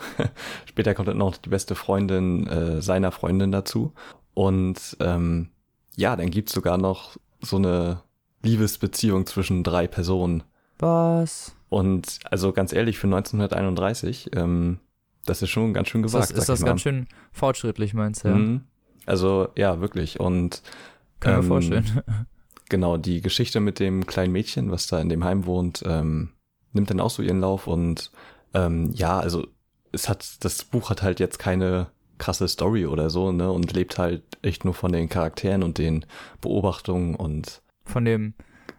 später kommt dann noch die beste Freundin äh, seiner Freundin dazu. Und ähm, ja, dann gibt's sogar noch so eine Liebesbeziehung zwischen drei Personen. Was? Und also ganz ehrlich, für 1931, ähm, das ist schon ganz schön Ist gewagt. das, ist das ganz schön fortschrittlich, meinst du? Ja? Mhm. Also ja, wirklich. Und Kann mir ähm, vorstellen. Genau, die Geschichte mit dem kleinen Mädchen, was da in dem Heim wohnt, ähm, nimmt dann auch so ihren Lauf und ähm, ja, also es hat, das Buch hat halt jetzt keine krasse Story oder so, ne, und lebt halt echt nur von den Charakteren und den Beobachtungen und Von dem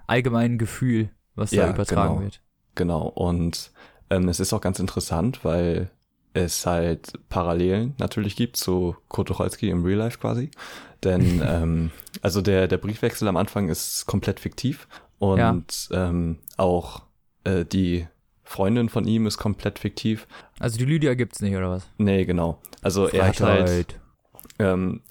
allgemeinen Gefühl, was Ja, da übertragen genau. wird. genau. Und ähm, es ist auch ganz interessant, weil es halt Parallelen natürlich gibt zu Kurt Tucholsky im Real Life quasi. Denn ähm, also der, der Briefwechsel am Anfang ist komplett fiktiv und ähm, auch äh, die Freundin von ihm ist komplett fiktiv. Also die Lydia gibt's nicht, oder was? Nee, genau. Also er hat halt, ähm,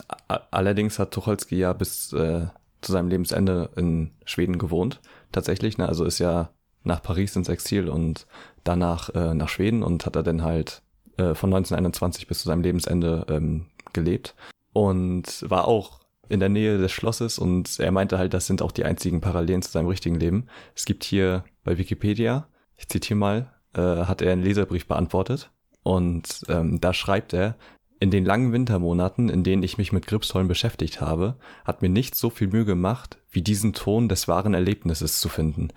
allerdings hat Tucholsky ja bis äh, zu seinem Lebensende in Schweden gewohnt, tatsächlich. Ne? Also ist ja nach Paris ins Exil und danach äh, nach Schweden und hat er dann halt äh, von 1921 bis zu seinem Lebensende ähm, gelebt und war auch in der Nähe des Schlosses und er meinte halt, das sind auch die einzigen Parallelen zu seinem richtigen Leben. Es gibt hier bei Wikipedia, ich zitiere mal, äh, hat er einen Leserbrief beantwortet und ähm, da schreibt er, In den langen Wintermonaten, in denen ich mich mit Gripsholm beschäftigt habe, hat mir nicht so viel Mühe gemacht, wie diesen Ton des wahren Erlebnisses zu finden.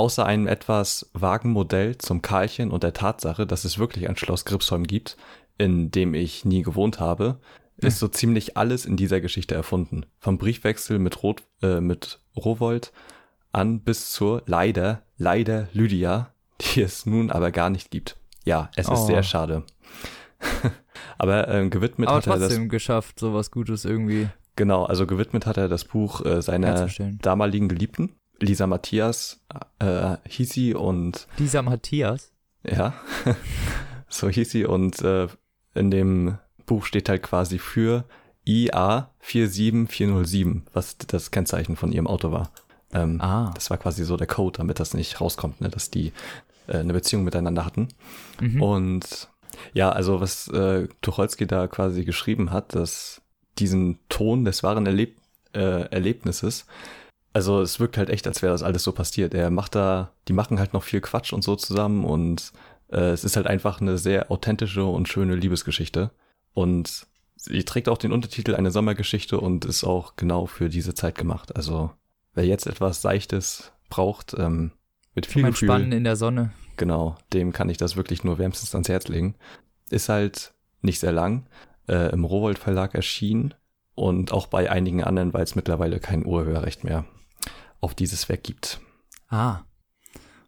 Außer einem etwas vagen Modell zum Karlchen und der Tatsache, dass es wirklich ein Schloss Gripsholm gibt, in dem ich nie gewohnt habe, ist so ziemlich alles in dieser Geschichte erfunden. Vom Briefwechsel mit, Rot, äh, mit Rowold an bis zur leider, leider Lydia, die es nun aber gar nicht gibt. Ja, es ist Oh. sehr schade. aber äh, gewidmet Aber hat er das trotzdem geschafft, sowas Gutes irgendwie Genau, also gewidmet hat er das Buch äh, seiner damaligen Geliebten, Lisa Matthias äh, hieß sie und Dieser Matthias. ja, so hieß sie und äh, in dem Buch steht halt quasi für IA 47407, was das Kennzeichen von ihrem Auto war. Ähm, Ah. Das war quasi so der Code, damit das nicht rauskommt, ne, dass die äh, eine Beziehung miteinander hatten. Mhm. Und ja, also was äh, Tucholsky da quasi geschrieben hat, dass diesen Ton des wahren Erleb äh, Erlebnisses, also es wirkt halt echt, als wäre das alles so passiert. Er macht da, die machen halt noch viel Quatsch und so zusammen und äh, es ist halt einfach eine sehr authentische und schöne Liebesgeschichte. Und sie trägt auch den Untertitel Eine Sommergeschichte und ist auch genau für diese Zeit gemacht. Also wer jetzt etwas Seichtes braucht, ähm, mit viel Zum Gefühl, Entspannen in der Sonne. Genau, dem kann ich das wirklich nur wärmstens ans Herz legen. Ist halt nicht sehr lang, äh, im Rowold Verlag erschienen und auch bei einigen anderen, weil es mittlerweile kein Urheberrecht mehr auf dieses Werk gibt. Ah.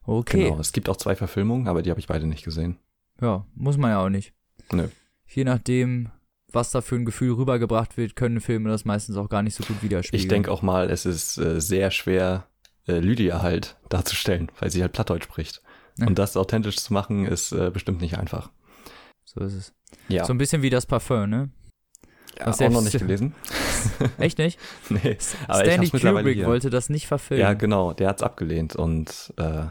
Okay. Genau, es gibt auch zwei Verfilmungen, aber die habe ich beide nicht gesehen. Ja, muss man ja auch nicht. Nö. Je nachdem, was da für ein Gefühl rübergebracht wird, können Filme das meistens auch gar nicht so gut widerspiegeln. Ich denke auch mal, es ist äh, sehr schwer, äh, Lydia halt darzustellen, weil sie halt Plattdeutsch spricht. Ja. Und das authentisch zu machen, ist äh, bestimmt nicht einfach. So ist es. Ja, So ein bisschen wie das Parfum, ne? Ja auch noch nicht gelesen. Echt nicht? nee, aber ich Stanley mittlerweile Kubrick hier. wollte das nicht verfilmen. Ja, genau, der hat's abgelehnt und äh,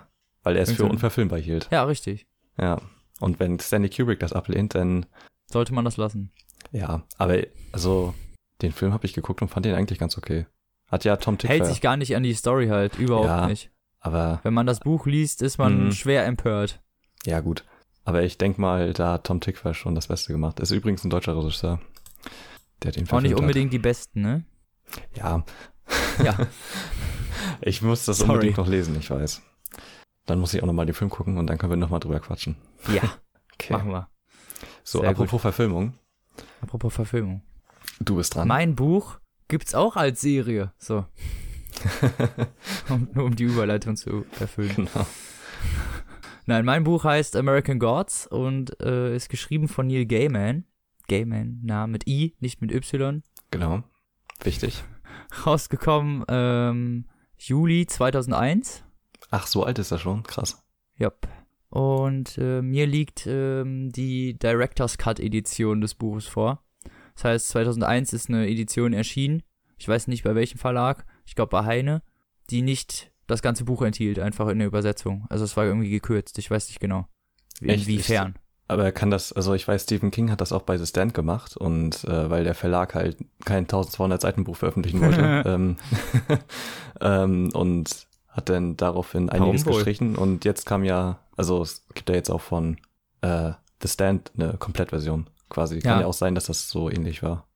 weil er es für unverfilmbar hielt. Ja, richtig. Ja. Und wenn Stanley Kubrick das ablehnt, dann Sollte man das lassen. ja. Aber also den Film habe ich geguckt und fand den eigentlich ganz okay. Hat ja Tom Tickwer. Hält sich gar nicht an die Story halt, überhaupt Ja. nicht. aber Wenn man das Buch liest, ist man Mhm. schwer empört. ja gut. Aber ich denk mal, da hat Tom Tickwer schon das Beste gemacht. Ist übrigens ein deutscher Regisseur, der den Auch nicht unbedingt die Besten, ne? Hat. Ja. Ja. Ich muss das Sorry. unbedingt noch lesen, ich weiß. Dann muss ich auch nochmal den Film gucken und dann können wir nochmal drüber quatschen. Ja, Okay. machen wir. So, Sehr apropos Verfilmung. Apropos Verfilmung. Du bist dran. Mein Buch gibt's auch als Serie. So, um, nur um die Überleitung zu erfüllen. genau. Nein, mein Buch heißt American Gods und äh, ist geschrieben von Neil Gaiman. Gaiman, na, mit I, nicht mit Y. Genau. Wichtig. Rausgekommen ähm, Juli 2001. Ach, so alt ist er schon. Krass. Yep. Und äh, mir liegt ähm, die Director's Cut Edition des Buches vor. Das heißt, 2001 ist eine Edition erschienen. Ich weiß nicht bei welchem Verlag. Ich glaube bei Heine, die nicht das ganze Buch enthielt, einfach in der Übersetzung. Also es war irgendwie gekürzt. Ich weiß nicht genau. Inwiefern. Aber er kann das, also ich weiß, Stephen King hat das auch bei The Stand gemacht und äh, weil der Verlag halt kein 1200 Seiten Buch veröffentlichen wollte ähm, ähm, und hat dann daraufhin einiges Warum wohl? gestrichen und jetzt kam ja, also es gibt ja jetzt auch von äh, The Stand eine Komplettversion quasi. Kann Ja. ja auch sein, dass das so ähnlich war.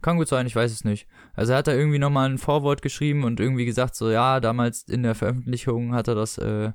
Kann gut sein, ich weiß es nicht. Also er hat da irgendwie nochmal ein Vorwort geschrieben und irgendwie gesagt, so ja, damals in der Veröffentlichung hat er das, äh,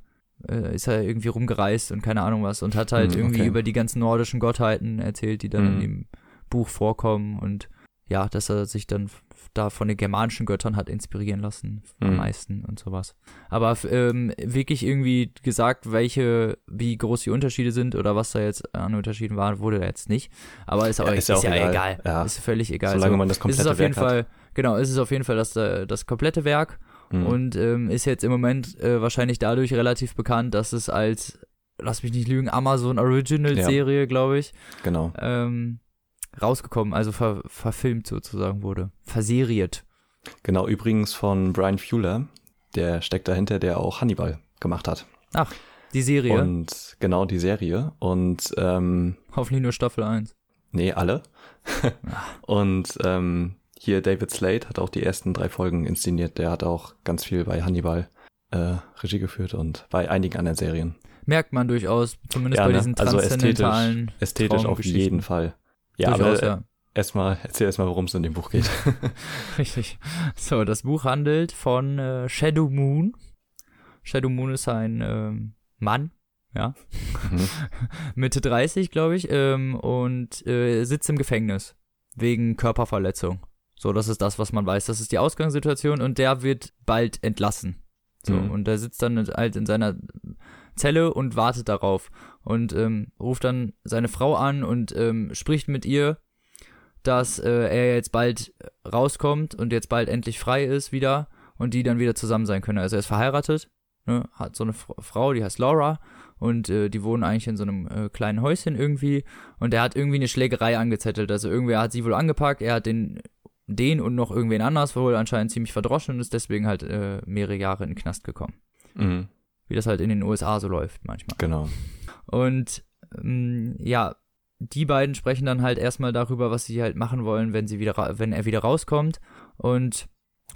äh, ist er irgendwie rumgereist und keine Ahnung was und hat halt Hm, irgendwie okay. über die ganzen nordischen Gottheiten erzählt, die dann in Hm. dem Buch vorkommen und ja, dass er sich dann da von den germanischen Göttern hat inspirieren lassen, am Hm. meisten und sowas. Aber ähm, wirklich irgendwie gesagt, welche, wie groß die Unterschiede sind oder was da jetzt an Unterschieden waren, wurde da jetzt nicht. Aber ist, auch, Ja, ist, ja, egal. Ja. Ist völlig egal. Solange So, man das ist es komplette auf jeden Werk Fall, genau, ist es auf jeden Fall das, äh, das komplette Werk hat. Hm. und ähm, ist jetzt im Moment äh, wahrscheinlich dadurch relativ bekannt, dass es als, lass mich nicht lügen, Amazon Original Ja. Serie, glaube ich, Genau. ähm, rausgekommen, also ver verfilmt sozusagen wurde. Verseriert. Genau, übrigens von Brian Fuller, der steckt dahinter, der auch Hannibal gemacht hat. Die Serie, Und genau die Serie. Und ähm, hoffentlich nur Staffel 1. Nee, alle. und ähm, hier David Slade hat auch die ersten drei Folgen inszeniert. Der hat auch ganz viel bei Hannibal äh, Regie geführt und bei einigen anderen Serien. Merkt man durchaus, zumindest Ja, bei ne? diesen Also ästhetisch- transzendentalen Ästhetisch auf Traumgeschichten. jeden Fall. Ja, Durchaus, aber ja. äh, erstmal, erzähl erstmal, worum es in dem Buch geht. Richtig. So, das Buch handelt von äh, Shadow Moon. Shadow Moon ist ein ähm, Mann, ja, Mhm. Mitte 30, glaube ich, ähm, und äh, sitzt im Gefängnis wegen Körperverletzung. So, das ist das, was man weiß. Das ist die Ausgangssituation und der wird bald entlassen. So, Mhm. und der sitzt dann halt in seiner Zelle und wartet darauf und ähm, ruft dann seine Frau an und ähm, spricht mit ihr, dass äh, er jetzt bald rauskommt und jetzt bald endlich frei ist wieder und die dann wieder zusammen sein können. Also er ist verheiratet, ne, hat so eine F Frau, die heißt Laura und äh, die wohnen eigentlich in so einem äh, kleinen Häuschen irgendwie und er hat irgendwie eine Schlägerei angezettelt. Also irgendwer hat sie wohl angepackt, er hat den den und noch irgendwen anders wohl anscheinend ziemlich verdroschen und ist deswegen halt äh, mehrere Jahre in den Knast gekommen. Mhm. Wie das halt in den USA so läuft manchmal. Genau. Und ähm, ja, die beiden sprechen dann halt erstmal darüber, was sie halt machen wollen, wenn sie wieder, wenn er wieder rauskommt. Und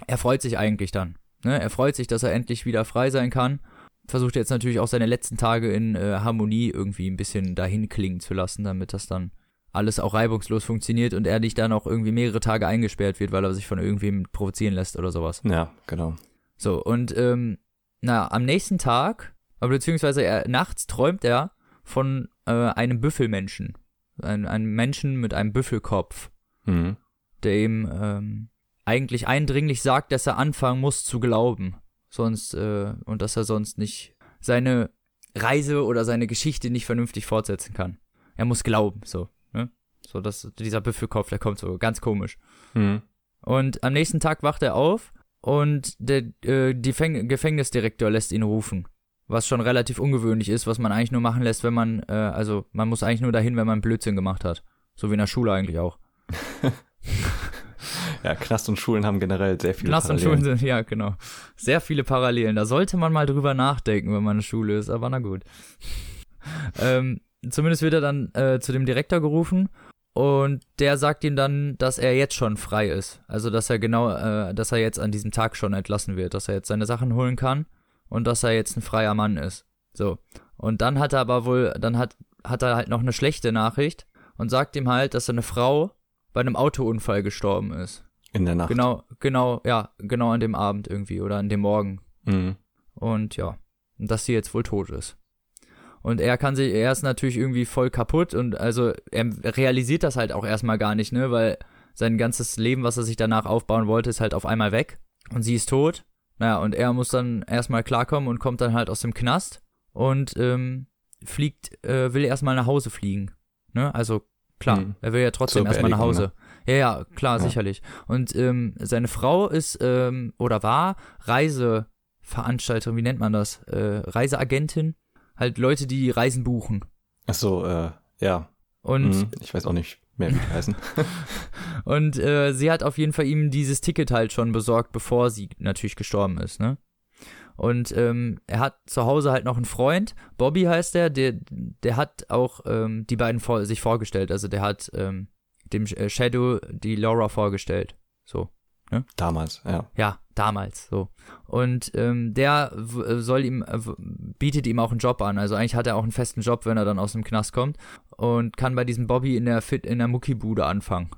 er freut sich eigentlich dann. Ne? Er freut sich, dass er endlich wieder frei sein kann. Versucht jetzt natürlich auch seine letzten Tage in äh, Harmonie irgendwie ein bisschen dahin klingen zu lassen, damit das dann alles auch reibungslos funktioniert und er nicht dann auch irgendwie mehrere Tage eingesperrt wird, weil er sich von irgendwem provozieren lässt oder sowas. Ja, genau. So, und ähm, na, am nächsten Tag, äh, beziehungsweise er, nachts träumt er von äh, einem Büffelmenschen. Ein, einem Menschen mit einem Büffelkopf, Mhm. der ihm ähm, eigentlich eindringlich sagt, dass er anfangen muss zu glauben. Sonst, äh, und dass er sonst nicht seine Reise oder seine Geschichte nicht vernünftig fortsetzen kann. Er muss glauben, so? So, dass dieser Büffelkopf, der kommt so ganz komisch. Mhm. Und am nächsten Tag wacht er auf und der äh, Gefängnisdirektor lässt ihn rufen. Was schon relativ ungewöhnlich ist, was man eigentlich nur machen lässt, wenn man, äh, also man muss eigentlich nur dahin, wenn man Blödsinn gemacht hat. So wie in der Schule eigentlich auch. Ja, Knast und Schulen haben generell sehr viele Knast und Parallelen. Schulen sind, ja, genau. Sehr viele Parallelen. Da sollte man mal drüber nachdenken, wenn man eine Schule ist, aber na gut. ähm, zumindest wird er dann äh, zu dem Direktor gerufen und der sagt ihm dann, dass er jetzt schon frei ist. Also, dass er genau, äh, dass er jetzt an diesem Tag schon entlassen wird, dass er jetzt seine Sachen holen kann und dass er jetzt ein freier Mann ist. So. Und dann hat er aber wohl, dann hat, hat er halt noch eine schlechte Nachricht und sagt ihm halt, dass seine Frau bei einem Autounfall gestorben ist. In der Nacht. Genau, genau, ja, genau an dem Abend irgendwie oder an dem Morgen. Mhm. Und ja, dass sie jetzt wohl tot ist. Und er kann sich, er ist natürlich irgendwie voll kaputt und also er realisiert das halt auch erstmal gar nicht, ne, weil sein ganzes Leben, was er sich danach aufbauen wollte, ist halt auf einmal weg. Und sie ist tot. Naja, und er muss dann erstmal klarkommen und kommt dann halt aus dem Knast und ähm, fliegt, äh, will erstmal nach Hause fliegen. Ne? Also klar, Mhm. er will ja trotzdem erstmal nach Hause. Ja, ja, klar, Ja. sicherlich. Und ähm, seine Frau ist ähm, oder war Reiseveranstalterin, wie nennt man das? Äh, Reiseagentin. Halt Leute, die Reisen buchen. Ach so, äh, ja. Und, Mhm. Ich weiß auch nicht mehr, wie die heißen. und äh, sie hat auf jeden Fall ihm dieses Ticket halt schon besorgt, bevor sie natürlich gestorben ist, ne? Und ähm, er hat zu Hause halt noch einen Freund, Bobby heißt der, der, der hat auch ähm, die beiden vor, sich vorgestellt. Also der hat ähm, dem äh, Shadow die Laura vorgestellt. So. Damals, ja. Ja, damals so. Und ähm, der äh, soll ihm, äh, bietet ihm auch einen Job an. Also eigentlich hat er auch einen festen Job, wenn er dann aus dem Knast kommt. Und kann bei diesem Bobby in der Fit in der Muckibude anfangen.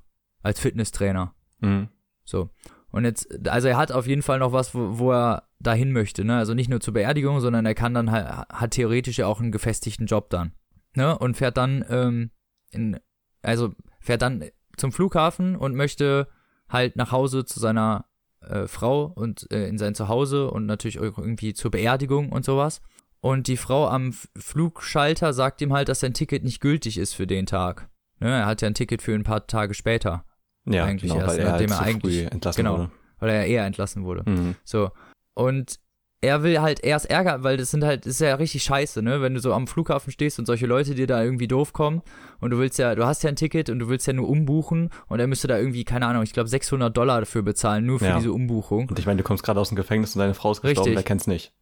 Als Fitnesstrainer. Mhm. So. Und jetzt, also er hat auf jeden Fall noch was, wo, wo er dahin möchte, ne? Also nicht nur zur Beerdigung, sondern er kann dann halt, hat theoretisch ja auch einen gefestigten Job dann. Ne? Und fährt dann, ähm, in, also fährt dann zum Flughafen und möchte halt nach Hause zu seiner äh, Frau und äh, in sein Zuhause und natürlich irgendwie zur Beerdigung und sowas. Und die Frau am Flugschalter sagt ihm halt, dass sein Ticket nicht gültig ist für den Tag. Ne? Er hat ja ein Ticket für ein paar Tage später, Ja, Eigentlich genau, erst, weil er halt nachdem er zu eigentlich- entlassen genau. wurde. weil er eher entlassen wurde. Mhm. So. Und er will halt erst Ärger, weil das sind halt, das ist ja richtig scheiße, ne? Wenn du so am Flughafen stehst und solche Leute dir da irgendwie doof kommen und du willst ja, du hast ja ein Ticket und du willst ja nur umbuchen und er müsste da irgendwie, keine Ahnung, ich glaube 600 Dollar dafür bezahlen, nur für Ja. diese Umbuchung. Und ich meine, du kommst gerade aus dem Gefängnis und deine Frau ist gestorben, wer kennt's nicht.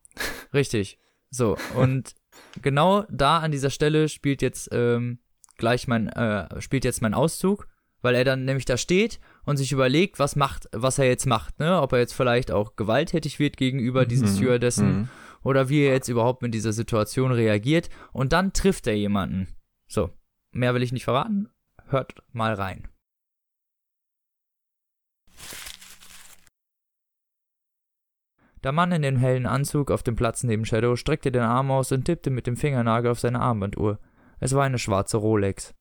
Richtig. So, und genau da an dieser Stelle spielt jetzt ähm, gleich mein, äh, spielt jetzt mein Auszug, weil er dann nämlich da steht und sich überlegt, was macht, was er jetzt macht, ne? Ob er jetzt vielleicht auch gewalttätig wird gegenüber diesen Mhm. Stewardessen Mhm. oder wie er jetzt überhaupt mit dieser Situation reagiert. Und dann trifft er jemanden. So, mehr will ich nicht verraten. hört mal rein. Der Mann in dem hellen Anzug auf dem Platz neben Shadow streckte den Arm aus und tippte mit dem Fingernagel auf seine Armbanduhr. Es war eine schwarze Rolex.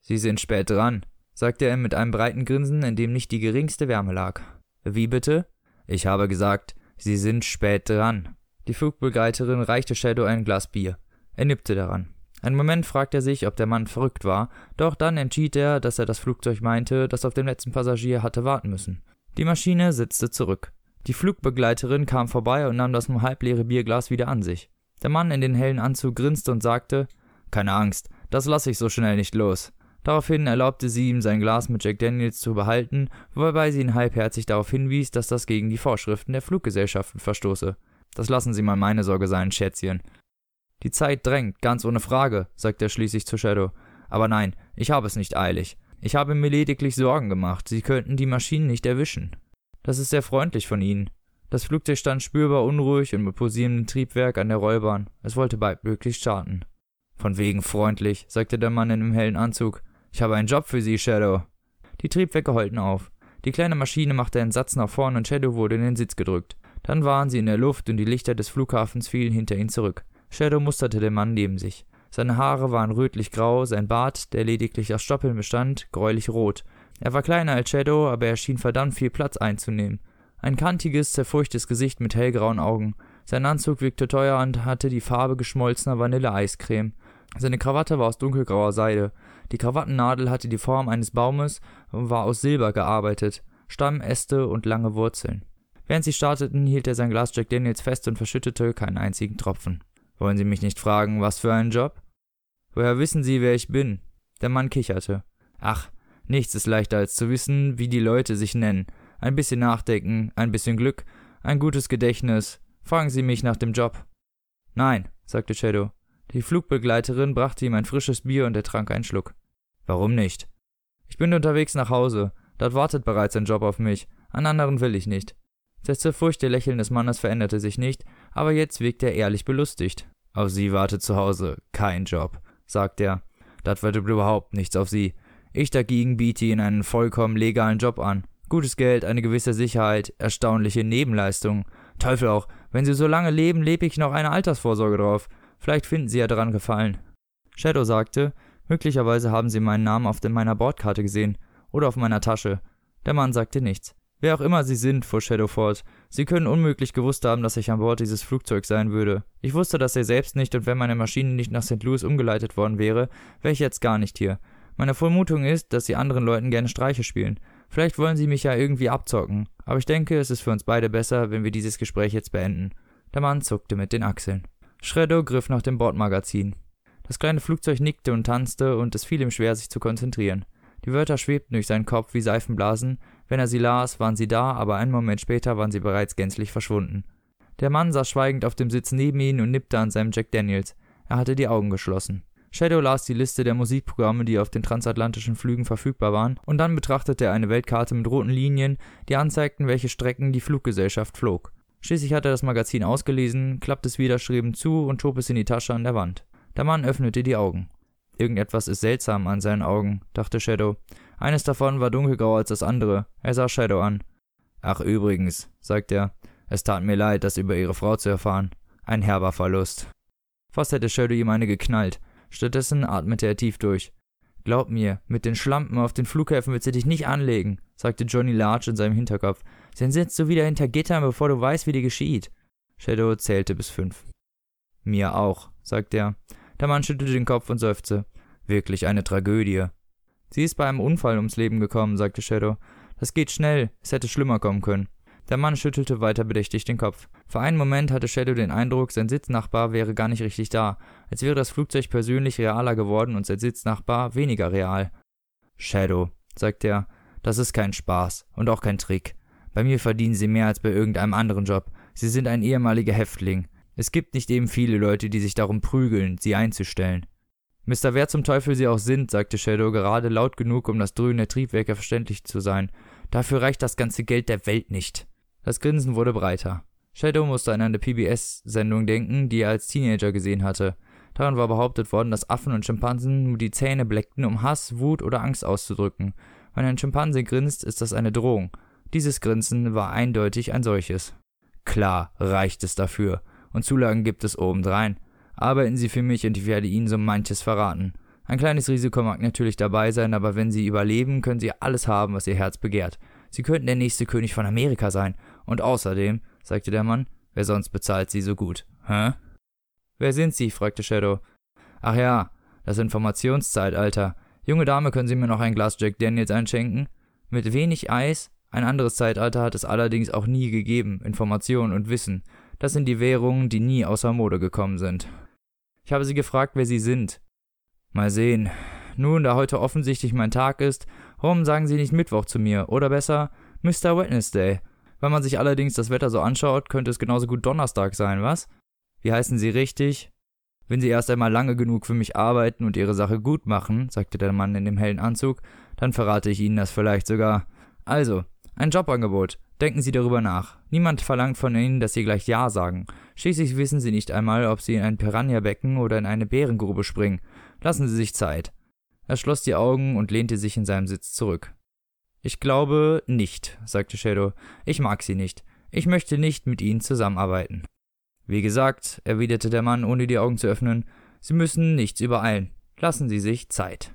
Sie sind spät dran, sagte er mit einem breiten Grinsen, in dem nicht die geringste Wärme lag. Wie bitte? Ich habe gesagt, Sie sind spät dran. Die Flugbegleiterin reichte Shadow ein Glas Bier. Er nippte daran. Einen Moment fragte er sich, ob der Mann verrückt war, doch dann entschied er, dass er das Flugzeug meinte, das auf den letzten Passagier hatte warten müssen. Die Maschine setzte zurück. Die Flugbegleiterin kam vorbei und nahm das nur halbleere Bierglas wieder an sich. Der Mann in den hellen Anzug grinste und sagte: Keine Angst, das lasse ich so schnell nicht los. Daraufhin erlaubte sie ihm, sein Glas mit Jack Daniels zu behalten, wobei sie ihn halbherzig darauf hinwies, dass das gegen die Vorschriften der Fluggesellschaften verstoße. Das lassen Sie mal meine Sorge sein, Schätzchen. Die Zeit drängt, ganz ohne Frage, sagte er schließlich zu Shadow. Aber nein, ich habe es nicht eilig. Ich habe mir lediglich Sorgen gemacht, Sie könnten die Maschinen nicht erwischen. Das ist sehr freundlich von Ihnen. Das Flugzeug stand spürbar unruhig und mit posierendem Triebwerk an der Rollbahn. Es wollte bald möglichst starten. Von wegen freundlich, sagte der Mann in dem hellen Anzug. Ich habe einen Job für Sie, Shadow. Die Triebwerke heulten auf. Die kleine Maschine machte einen Satz nach vorn und Shadow wurde in den Sitz gedrückt. Dann waren sie in der Luft und die Lichter des Flughafens fielen hinter ihn zurück. Shadow musterte den Mann neben sich. Seine Haare waren rötlich-grau, sein Bart, der lediglich aus Stoppeln bestand, gräulich-rot. Er war kleiner als Shadow, aber er schien verdammt viel Platz einzunehmen. Ein kantiges, zerfurchtes Gesicht mit hellgrauen Augen. Sein Anzug wirkte teuer und hatte die Farbe geschmolzener Vanilleeiscreme. Seine Krawatte war aus dunkelgrauer Seide. Die Krawattennadel hatte die Form eines Baumes und war aus Silber gearbeitet, Stamm, Äste und lange Wurzeln. Während sie starteten, hielt er sein Glas Jack Daniels fest und verschüttete keinen einzigen Tropfen. Wollen Sie mich nicht fragen, was für einen Job? Woher wissen Sie, wer ich bin? Der Mann kicherte. Ach, nichts ist leichter als zu wissen, wie die Leute sich nennen. Ein bisschen Nachdenken, ein bisschen Glück, ein gutes Gedächtnis. Fragen Sie mich nach dem Job. Nein, sagte Shadow. Die Flugbegleiterin brachte ihm ein frisches Bier und er trank einen Schluck. Warum nicht? Ich bin unterwegs nach Hause. Dort wartet bereits ein Job auf mich. An anderen will ich nicht. Das zerfurchte Lächeln des Mannes veränderte sich nicht, aber jetzt wirkte er ehrlich belustigt. Auf Sie wartet zu Hause kein Job, sagte er. Das wird überhaupt nichts auf Sie. Ich dagegen biete Ihnen einen vollkommen legalen Job an. Gutes Geld, eine gewisse Sicherheit, erstaunliche Nebenleistungen. Teufel auch, wenn Sie so lange leben, lebe ich noch eine Altersvorsorge drauf. Vielleicht finden Sie ja daran Gefallen. Shadow sagte, möglicherweise haben Sie meinen Namen auf meiner Bordkarte gesehen oder auf meiner Tasche. Der Mann sagte nichts. Wer auch immer Sie sind, fuhr Shadow fort, Sie können unmöglich gewusst haben, dass ich an Bord dieses Flugzeugs sein würde. Ich wusste das ja selbst nicht, und wenn meine Maschine nicht nach St. Louis umgeleitet worden wäre, wäre ich jetzt gar nicht hier. Meine Vermutung ist, dass Sie anderen Leuten gerne Streiche spielen. Vielleicht wollen Sie mich ja irgendwie abzocken, aber ich denke, es ist für uns beide besser, wenn wir dieses Gespräch jetzt beenden. Der Mann zuckte mit den Achseln. Shredder griff nach dem Bordmagazin. Das kleine Flugzeug nickte und tanzte, und es fiel ihm schwer, sich zu konzentrieren. Die Wörter schwebten durch seinen Kopf wie Seifenblasen. Wenn er sie las, waren sie da, aber einen Moment später waren sie bereits gänzlich verschwunden. Der Mann saß schweigend auf dem Sitz neben ihm und nippte an seinem Jack Daniels. Er hatte die Augen geschlossen. Shadow las die Liste der Musikprogramme, die auf den transatlantischen Flügen verfügbar waren, und dann betrachtete er eine Weltkarte mit roten Linien, die anzeigten, welche Strecken die Fluggesellschaft flog. Schließlich hatte er das Magazin ausgelesen, klappte es widerstrebend zu und schob es in die Tasche an der Wand. Der Mann öffnete die Augen. Irgendetwas ist seltsam an seinen Augen, dachte Shadow. Eines davon war dunkelgrau als das andere. Er sah Shadow an. Ach übrigens, sagte er, es tat mir leid, das über ihre Frau zu erfahren. Ein herber Verlust. Fast hätte Shadow ihm eine geknallt. Stattdessen atmete er tief durch. Glaub mir, mit den Schlampen auf den Flughäfen wird sie dich nicht anlegen, sagte Johnny Larch in seinem Hinterkopf. Dann sitzt du wieder hinter Gittern, bevor du weißt, wie dir geschieht. Shadow zählte bis fünf. Mir auch, sagte er. Der Mann schüttelte den Kopf und seufzte. Wirklich eine Tragödie. Sie ist bei einem Unfall ums Leben gekommen, sagte Shadow. Das geht schnell, es hätte schlimmer kommen können. Der Mann schüttelte weiter bedächtig den Kopf. Für einen Moment hatte Shadow den Eindruck, sein Sitznachbar wäre gar nicht richtig da, als wäre das Flugzeug persönlich realer geworden und sein Sitznachbar weniger real. Shadow, sagte er, das ist kein Spaß und auch kein Trick. Bei mir verdienen Sie mehr als bei irgendeinem anderen Job. Sie sind ein ehemaliger Häftling. Es gibt nicht eben viele Leute, die sich darum prügeln, Sie einzustellen. Mister, wer zum Teufel Sie auch sind, sagte Shadow gerade laut genug, um das Dröhnen der Triebwerke verständlich zu sein. Dafür reicht das ganze Geld der Welt nicht. Das Grinsen wurde breiter. Shadow musste an eine PBS-Sendung denken, die er als Teenager gesehen hatte. Daran war behauptet worden, dass Affen und Schimpansen nur die Zähne bleckten, um Hass, Wut oder Angst auszudrücken. Wenn ein Schimpanse grinst, ist das eine Drohung. Dieses Grinsen war eindeutig ein solches. Klar, reicht es dafür. Und Zulagen gibt es obendrein. Arbeiten Sie für mich und ich werde Ihnen so manches verraten. Ein kleines Risiko mag natürlich dabei sein, aber wenn Sie überleben, können Sie alles haben, was Ihr Herz begehrt. Sie könnten der nächste König von Amerika sein. Und außerdem, sagte der Mann, wer sonst bezahlt Sie so gut? Hä? Wer sind Sie? fragte Shadow. Ach ja, das Informationszeitalter. Junge Dame, können Sie mir noch ein Glas Jack Daniels einschenken? Mit wenig Eis? Ein anderes Zeitalter hat es allerdings auch nie gegeben. Information und Wissen. Das sind die Währungen, die nie außer Mode gekommen sind. Ich habe Sie gefragt, wer Sie sind. Mal sehen. Nun, da heute offensichtlich mein Tag ist, warum sagen Sie nicht Mittwoch zu mir? Oder besser, Mr. Wednesday. Wenn man sich allerdings das Wetter so anschaut, könnte es genauso gut Donnerstag sein, was? Wie heißen Sie richtig? Wenn Sie erst einmal lange genug für mich arbeiten und Ihre Sache gut machen, sagte der Mann in dem hellen Anzug, dann verrate ich Ihnen das vielleicht sogar. Also, ein Jobangebot. Denken Sie darüber nach. Niemand verlangt von Ihnen, dass Sie gleich Ja sagen. Schließlich wissen Sie nicht einmal, ob Sie in ein Piranha-Becken oder in eine Bärengrube springen. Lassen Sie sich Zeit. Er schloss die Augen und lehnte sich in seinem Sitz zurück. Ich glaube nicht, sagte Shadow. Ich mag Sie nicht. Ich möchte nicht mit Ihnen zusammenarbeiten. Wie gesagt, erwiderte der Mann, ohne die Augen zu öffnen, Sie müssen nichts übereilen. Lassen Sie sich Zeit.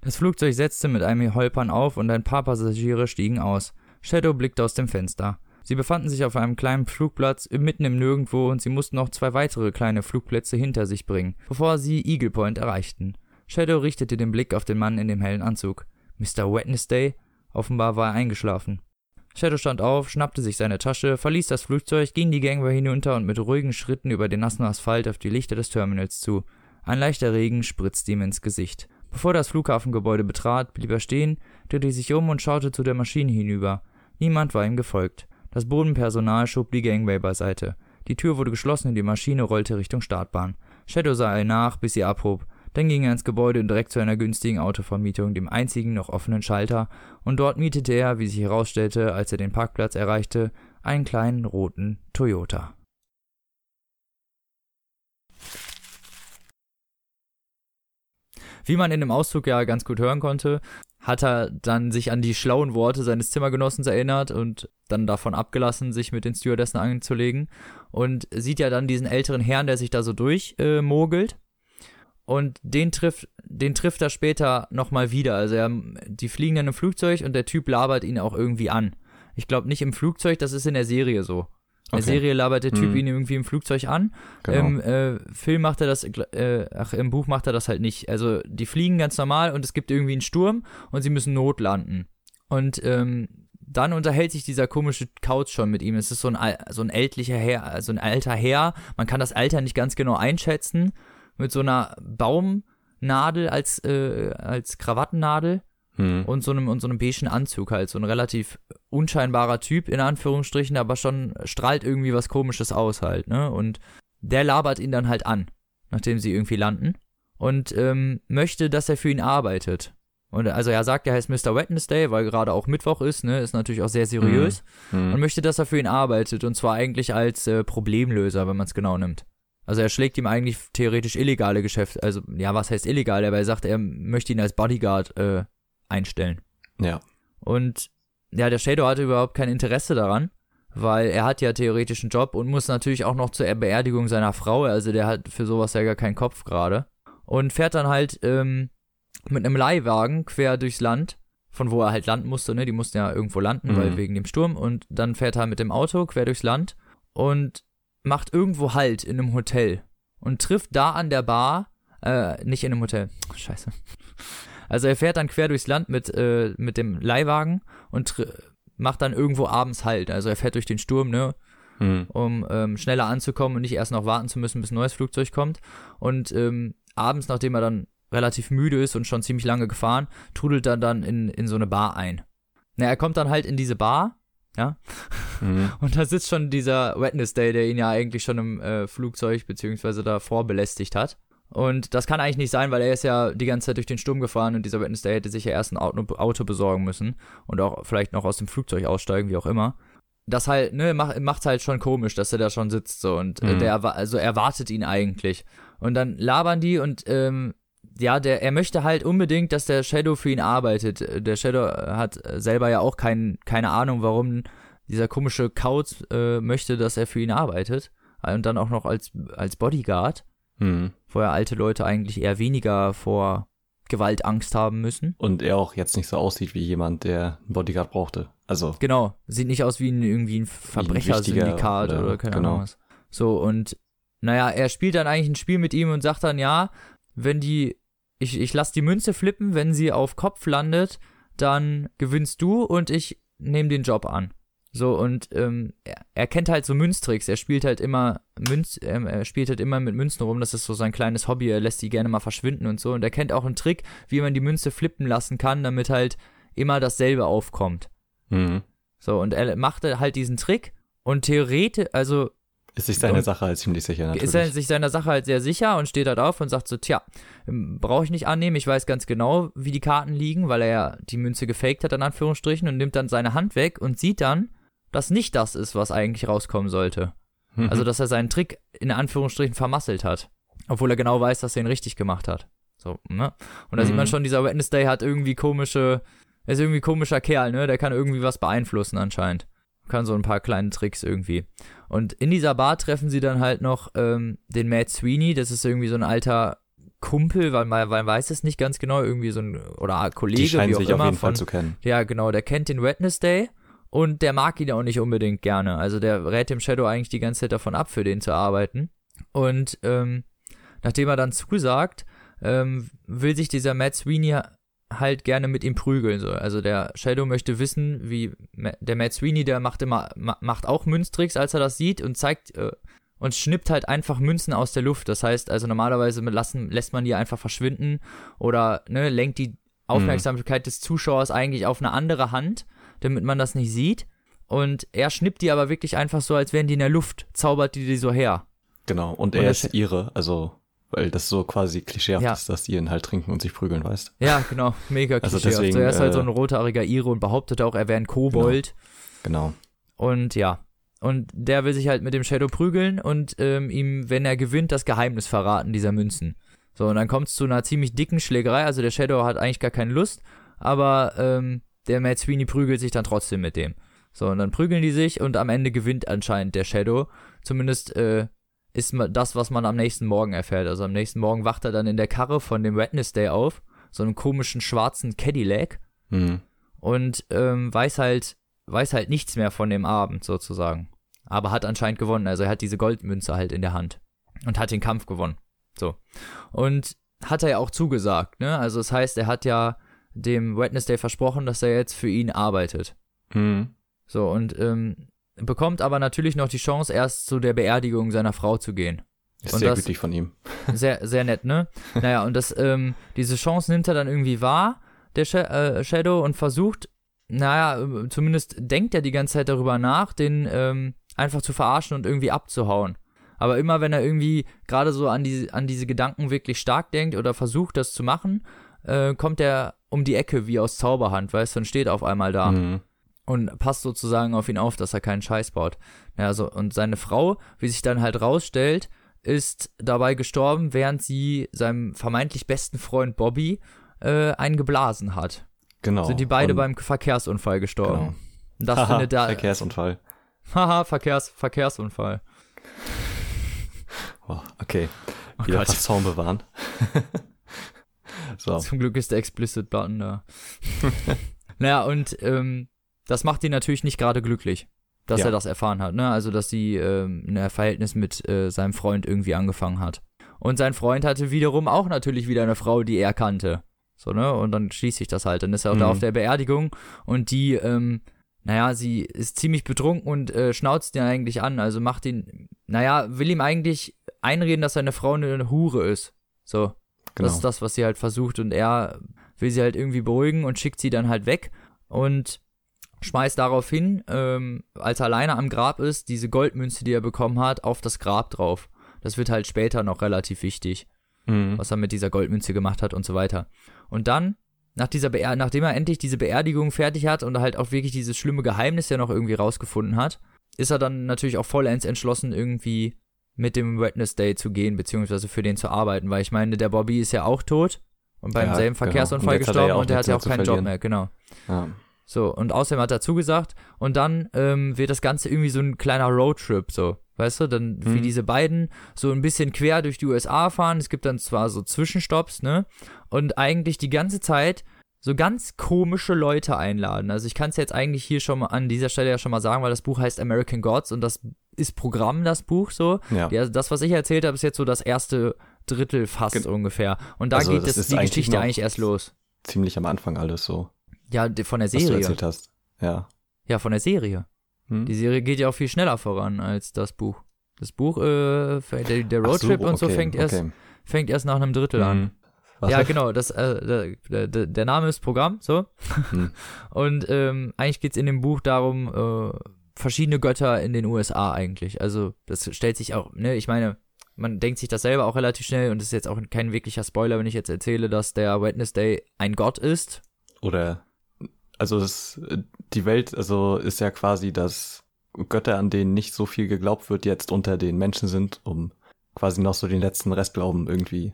Das Flugzeug setzte mit einem Holpern auf und ein paar Passagiere stiegen aus. Shadow blickte aus dem Fenster. Sie befanden sich auf einem kleinen Flugplatz mitten im Nirgendwo und sie mussten noch zwei weitere kleine Flugplätze hinter sich bringen, bevor sie Eagle Point erreichten. Shadow richtete den Blick auf den Mann in dem hellen Anzug. Mr. Wednesday? Offenbar war er eingeschlafen. Shadow stand auf, schnappte sich seine Tasche, verließ das Flugzeug, ging die Gangway hinunter und mit ruhigen Schritten über den nassen Asphalt auf die Lichter des Terminals zu. Ein leichter Regen spritzte ihm ins Gesicht. Bevor das Flughafengebäude betrat, blieb er stehen, drehte sich um und schaute zu der Maschine hinüber. Niemand war ihm gefolgt. Das Bodenpersonal schob die Gangway beiseite. Die Tür wurde geschlossen und die Maschine rollte Richtung Startbahn. Shadow sah ihr nach, bis sie abhob. Dann ging er ins Gebäude und direkt zu einer günstigen Autovermietung, dem einzigen noch offenen Schalter, und dort mietete er, wie sich herausstellte, als er den Parkplatz erreichte, einen kleinen roten Toyota. Wie man in dem Auszug ja ganz gut hören konnte, hat er dann sich an die schlauen Worte seines Zimmergenossens erinnert und dann davon abgelassen, sich mit den Stewardessen anzulegen und sieht ja dann diesen älteren Herrn, der sich da so durchmogelt. Äh, und den trifft, den trifft er später nochmal wieder. Also er, die fliegen dann im Flugzeug und der Typ labert ihn auch irgendwie an. Ich glaube nicht im Flugzeug, das ist in der Serie so. In der Serie labert der Typ hm. ihn irgendwie im Flugzeug an. Genau. Im äh, Film macht er das, äh, ach, im Buch macht er das halt nicht. Also die fliegen ganz normal und es gibt irgendwie einen Sturm und sie müssen notlanden. Und ähm, dann unterhält sich dieser komische Couch schon mit ihm. Es ist so ein, so ein ältlicher Herr, so ein alter Herr. Man kann das Alter nicht ganz genau einschätzen mit so einer Baumnadel als, äh, als Krawattennadel hm. und so einem und so einem beigen Anzug halt. So ein relativ unscheinbarer Typ, in Anführungsstrichen, aber schon strahlt irgendwie was komisches aus halt, ne? Und der labert ihn dann halt an, nachdem sie irgendwie landen. Und ähm, möchte, dass er für ihn arbeitet. Und also er sagt, er heißt Mr. Wednesday, weil gerade auch Mittwoch ist, ne, ist natürlich auch sehr seriös. Mhm. Und möchte, dass er für ihn arbeitet. Und zwar eigentlich als äh, Problemlöser, wenn man es genau nimmt. Also er schlägt ihm eigentlich theoretisch illegale Geschäfte, also ja, was heißt illegal, aber er sagt, er möchte ihn als Bodyguard äh, einstellen. Ja. Und ja, der Shadow hatte überhaupt kein Interesse daran, weil er hat ja theoretisch einen Job und muss natürlich auch noch zur Beerdigung seiner Frau, also der hat für sowas ja gar keinen Kopf gerade. Und fährt dann halt ähm, mit einem Leihwagen quer durchs Land, von wo er halt landen musste, ne? Die mussten ja irgendwo landen, mhm. weil wegen dem Sturm. Und dann fährt er mit dem Auto quer durchs Land und macht irgendwo Halt in einem Hotel und trifft da an der Bar, äh, nicht in einem Hotel, scheiße. Also er fährt dann quer durchs Land mit, äh, mit dem Leihwagen und macht dann irgendwo abends Halt. Also er fährt durch den Sturm, ne? Hm. Um ähm, schneller anzukommen und nicht erst noch warten zu müssen, bis ein neues Flugzeug kommt. Und ähm, abends, nachdem er dann relativ müde ist und schon ziemlich lange gefahren, trudelt er dann in, in so eine Bar ein. Na, er kommt dann halt in diese Bar ja. Mhm. Und da sitzt schon dieser Wednesday, der ihn ja eigentlich schon im äh, Flugzeug beziehungsweise davor belästigt hat. Und das kann eigentlich nicht sein, weil er ist ja die ganze Zeit durch den Sturm gefahren und dieser Wednesday hätte sich ja erst ein Auto, Auto besorgen müssen und auch vielleicht noch aus dem Flugzeug aussteigen, wie auch immer. das halt, ne, macht, macht's halt schon komisch, dass er da schon sitzt so und äh, Mhm. der also erwartet ihn eigentlich. Und dann labern die und ähm, ja, der, er möchte halt unbedingt, dass der Shadow für ihn arbeitet. Äh, Der Shadow hat äh, selber ja auch kein, keine Ahnung, warum dieser komische Kauz äh, möchte, dass er für ihn arbeitet. Und dann auch noch als, als Bodyguard, Hm. wo ja alte Leute eigentlich eher weniger vor Gewalt Angst haben müssen. Und er auch jetzt nicht so aussieht wie jemand, der einen Bodyguard brauchte. Also, Genau, sieht nicht aus wie ein, irgendwie ein Verbrechersyndikat oder, oder- keine genau. Ahnung was. So, und naja, er spielt dann eigentlich ein Spiel mit ihm und sagt dann, ja, wenn die, ich, ich lass die Münze flippen, wenn sie auf Kopf landet, dann gewinnst du und ich nehme den Job an. So, und ähm, er, kennt halt so Münztricks, er spielt halt immer Münz, ähm, er spielt halt immer mit Münzen rum, das ist so sein kleines Hobby, er lässt die gerne mal verschwinden und so, und er kennt auch einen Trick, wie man die Münze flippen lassen kann, damit halt immer dasselbe aufkommt. hm. So, und er machte halt diesen Trick und theoretisch, also ist sich seine Und- Sache halt ziemlich sicher, natürlich. ist er sich seiner Sache halt sehr sicher und steht halt auf und sagt so, tja, brauche ich nicht annehmen, ich weiß ganz genau, wie die Karten liegen, weil er ja die Münze gefaked hat, in Anführungsstrichen, und nimmt dann seine Hand weg und sieht dann, dass nicht das ist, was eigentlich rauskommen sollte. Mhm. Also, dass er seinen Trick in Anführungsstrichen vermasselt hat. Obwohl er genau weiß, dass er ihn richtig gemacht hat. So, ne? Und da sieht Mhm. man schon, dieser Wednesday hat irgendwie komische, er ist irgendwie komischer Kerl, ne? Der kann irgendwie was beeinflussen anscheinend. Kann so ein paar kleine Tricks irgendwie. Und in dieser Bar treffen sie dann halt noch ähm, den Matt Sweeney, das ist irgendwie so ein alter Kumpel, weil man, man weiß es nicht ganz genau, irgendwie so ein, oder Kollege, die scheinen wie auch sich immer auf jeden von, Fall zu kennen. ja, genau, der kennt den Wednesday und der mag ihn auch nicht unbedingt gerne. Also der rät dem Shadow eigentlich die ganze Zeit davon ab, für den zu arbeiten. Und ähm, nachdem er dann zusagt, ähm, will sich dieser Matt Sweeney halt gerne mit ihm prügeln. So. Also der Shadow möchte wissen, wie der Matt Sweeney, der macht immer, ma macht auch Münztricks, als er das sieht und zeigt äh, und schnippt halt einfach Münzen aus der Luft. Das heißt, also normalerweise lassen, lässt man die einfach verschwinden oder ne, lenkt die Aufmerksamkeit des Zuschauers eigentlich auf eine andere Hand, damit man das nicht sieht. Und er schnippt die aber wirklich einfach so, als wären die in der Luft, zaubert die die so her. Genau. Und er ist ihre, also, weil das so quasi klischeehaft Ja. ist, dass die ihn halt trinken und sich prügeln, weißt Ja, genau, mega Also klischeehaft. deswegen, so, er ist halt äh, so ein rothaariger Ire und behauptet auch, er wäre ein Kobold. Genau. Und ja. Und der will sich halt mit dem Shadow prügeln und ähm, ihm, wenn er gewinnt, das Geheimnis verraten dieser Münzen. So, und dann kommt es zu einer ziemlich dicken Schlägerei. Also der Shadow hat eigentlich gar keine Lust, aber ähm, der Matt Sweeney prügelt sich dann trotzdem mit dem. So, und dann prügeln die sich und am Ende gewinnt anscheinend der Shadow. Zumindest äh, ist das, was man am nächsten Morgen erfährt. Also am nächsten Morgen wacht er dann in der Karre von dem Wednesday auf, so einem komischen schwarzen Cadillac Hm. und ähm, weiß halt weiß halt nichts mehr von dem Abend sozusagen. Aber hat anscheinend gewonnen. Also er hat diese Goldmünze halt in der Hand und hat den Kampf gewonnen. So. Und hat er ja auch zugesagt, ne? Also das heißt, er hat ja dem Wednesday versprochen, dass er jetzt für ihn arbeitet. Hm. So, und ähm, bekommt aber natürlich noch die Chance, erst zu der Beerdigung seiner Frau zu gehen. Ist Und sehr gütig von ihm. Sehr, sehr nett, ne? Naja, und das, ähm, diese Chance nimmt er dann irgendwie wahr, der Sh äh, Shadow, und versucht, naja, äh, zumindest denkt er die ganze Zeit darüber nach, den ähm, einfach zu verarschen und irgendwie abzuhauen. Aber immer wenn er irgendwie gerade so an, die, an diese Gedanken wirklich stark denkt oder versucht, das zu machen, äh, kommt er um die Ecke wie aus Zauberhand, weißt du, und steht auf einmal da Hm. und passt sozusagen auf ihn auf, dass er keinen Scheiß baut. Ja, so, und seine Frau, wie sich dann halt rausstellt, ist dabei gestorben, während sie seinem vermeintlich besten Freund Bobby äh, einen geblasen hat. Genau. Sind die beide beim Verkehrsunfall gestorben. Genau. Das findet da. Verkehrsunfall. Haha, Verkehrs, Verkehrsunfall. Oh, okay. Oh Wieder Gott. fast Zaun bewahren. so. Zum Glück ist der Explicit-Button da. naja, und ähm, das macht ihn natürlich nicht gerade glücklich, dass Ja. er das erfahren hat, ne? Also, dass sie ähm, ein Verhältnis mit äh, seinem Freund irgendwie angefangen hat. Und sein Freund hatte wiederum auch natürlich wieder eine Frau, die er kannte. So, ne? Und dann schließt sich das halt. Dann ist er auch da Mhm. auf der Beerdigung und die, ähm, naja, sie ist ziemlich betrunken und äh, schnauzt ihn eigentlich an. Also macht ihn, naja, will ihm eigentlich einreden, dass seine Frau eine Hure ist. So. Genau. Das ist das, was sie halt versucht und er will sie halt irgendwie beruhigen und schickt sie dann halt weg und schmeißt daraufhin, ähm, als er alleine am Grab ist, diese Goldmünze, die er bekommen hat, auf das Grab drauf. Das wird halt später noch relativ wichtig, Mhm. was er mit dieser Goldmünze gemacht hat und so weiter. Und dann nach dieser Beer nachdem er endlich diese Beerdigung fertig hat und halt auch wirklich dieses schlimme Geheimnis ja noch irgendwie rausgefunden hat, ist er dann natürlich auch vollends entschlossen, irgendwie mit dem Wednesday zu gehen, beziehungsweise für den zu arbeiten, weil ich meine, der Bobby ist ja auch tot und beim Ja, selben genau. Verkehrsunfall Und hat er gestorben ja auch und der hat ja auch zu keinen Job mehr, genau. Ja. So, und außerdem hat er zugesagt und dann ähm, wird das Ganze irgendwie so ein kleiner Roadtrip, so. Weißt du, dann wie Mhm. diese beiden so ein bisschen quer durch die USA fahren. Es gibt dann zwar so Zwischenstopps, ne? Und eigentlich die ganze Zeit so ganz komische Leute einladen. Also ich kann es jetzt eigentlich hier schon mal an dieser Stelle ja schon mal sagen, weil das Buch heißt American Gods und das ist Programm, das Buch so. Ja. Ja, das, was ich erzählt habe, ist jetzt so das erste Drittel fast Gen- ungefähr. Und da Also geht das das, die eigentlich Geschichte eigentlich erst los. Ziemlich am Anfang alles so, Ja, die- von der was du Serie. erzählt hast. Ja. Ja, von der Serie. Hm? Die Serie geht ja auch viel schneller voran als das Buch. Das Buch, äh, der, der Roadtrip so, und so okay, fängt erst, okay. fängt erst nach einem Drittel an. Was? Ja, genau, das, äh, der, der, Name ist Programm, so. Hm. Und ähm, eigentlich geht's in dem Buch darum, äh, verschiedene Götter in den USA eigentlich. Also das stellt sich auch, ne, ich meine, man denkt sich das selber auch relativ schnell und das ist jetzt auch kein wirklicher Spoiler, wenn ich jetzt erzähle, dass der Wednesday ein Gott ist. Oder, also das, die Welt, also ist ja quasi, dass Götter, an denen nicht so viel geglaubt wird, jetzt unter den Menschen sind, um quasi noch so den letzten Restglauben irgendwie.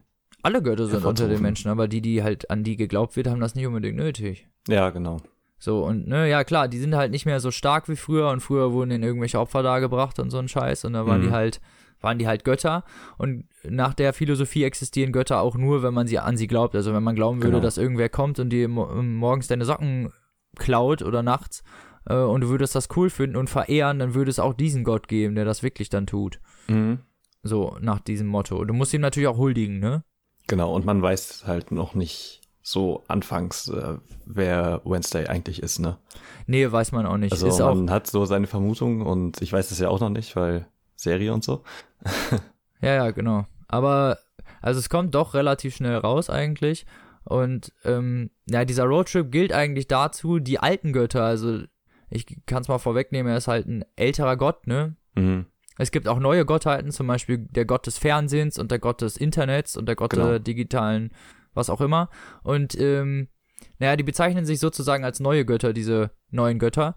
Alle Götter sind unter den. Menschen, aber die, die halt an die geglaubt wird, haben das nicht unbedingt nötig. Ja, genau. So, und ne, ja klar, die sind halt nicht mehr so stark wie früher und früher wurden ihnen irgendwelche Opfer dargebracht und so ein Scheiß und da waren Mhm. die halt, waren die halt Götter und nach der Philosophie existieren Götter auch nur, wenn man sie an sie glaubt. Also wenn man glauben würde, Genau. dass irgendwer kommt und dir mo morgens deine Socken klaut oder nachts äh, und du würdest das cool finden und verehren, dann würde es auch diesen Gott geben, der das wirklich dann tut. Mhm. So, nach diesem Motto. Du musst ihm natürlich auch huldigen, ne? Genau, und man weiß halt noch nicht so anfangs, äh, wer Wednesday eigentlich ist, ne? Nee, weiß man auch nicht. Also ist man hat so seine Vermutung und ich weiß es ja auch noch nicht, weil Serie und so. Ja, ja, genau. Aber, also es kommt doch relativ schnell raus eigentlich. Und, ähm, ja, dieser Roadtrip gilt eigentlich dazu, die alten Götter, also ich kann es mal vorwegnehmen, er ist halt ein älterer Gott, ne? Mhm. Es gibt auch neue Gottheiten, zum Beispiel der Gott des Fernsehens und der Gott des Internets und der Gott Genau. der digitalen, was auch immer. Und, ähm, naja, die bezeichnen sich sozusagen als neue Götter, diese neuen Götter.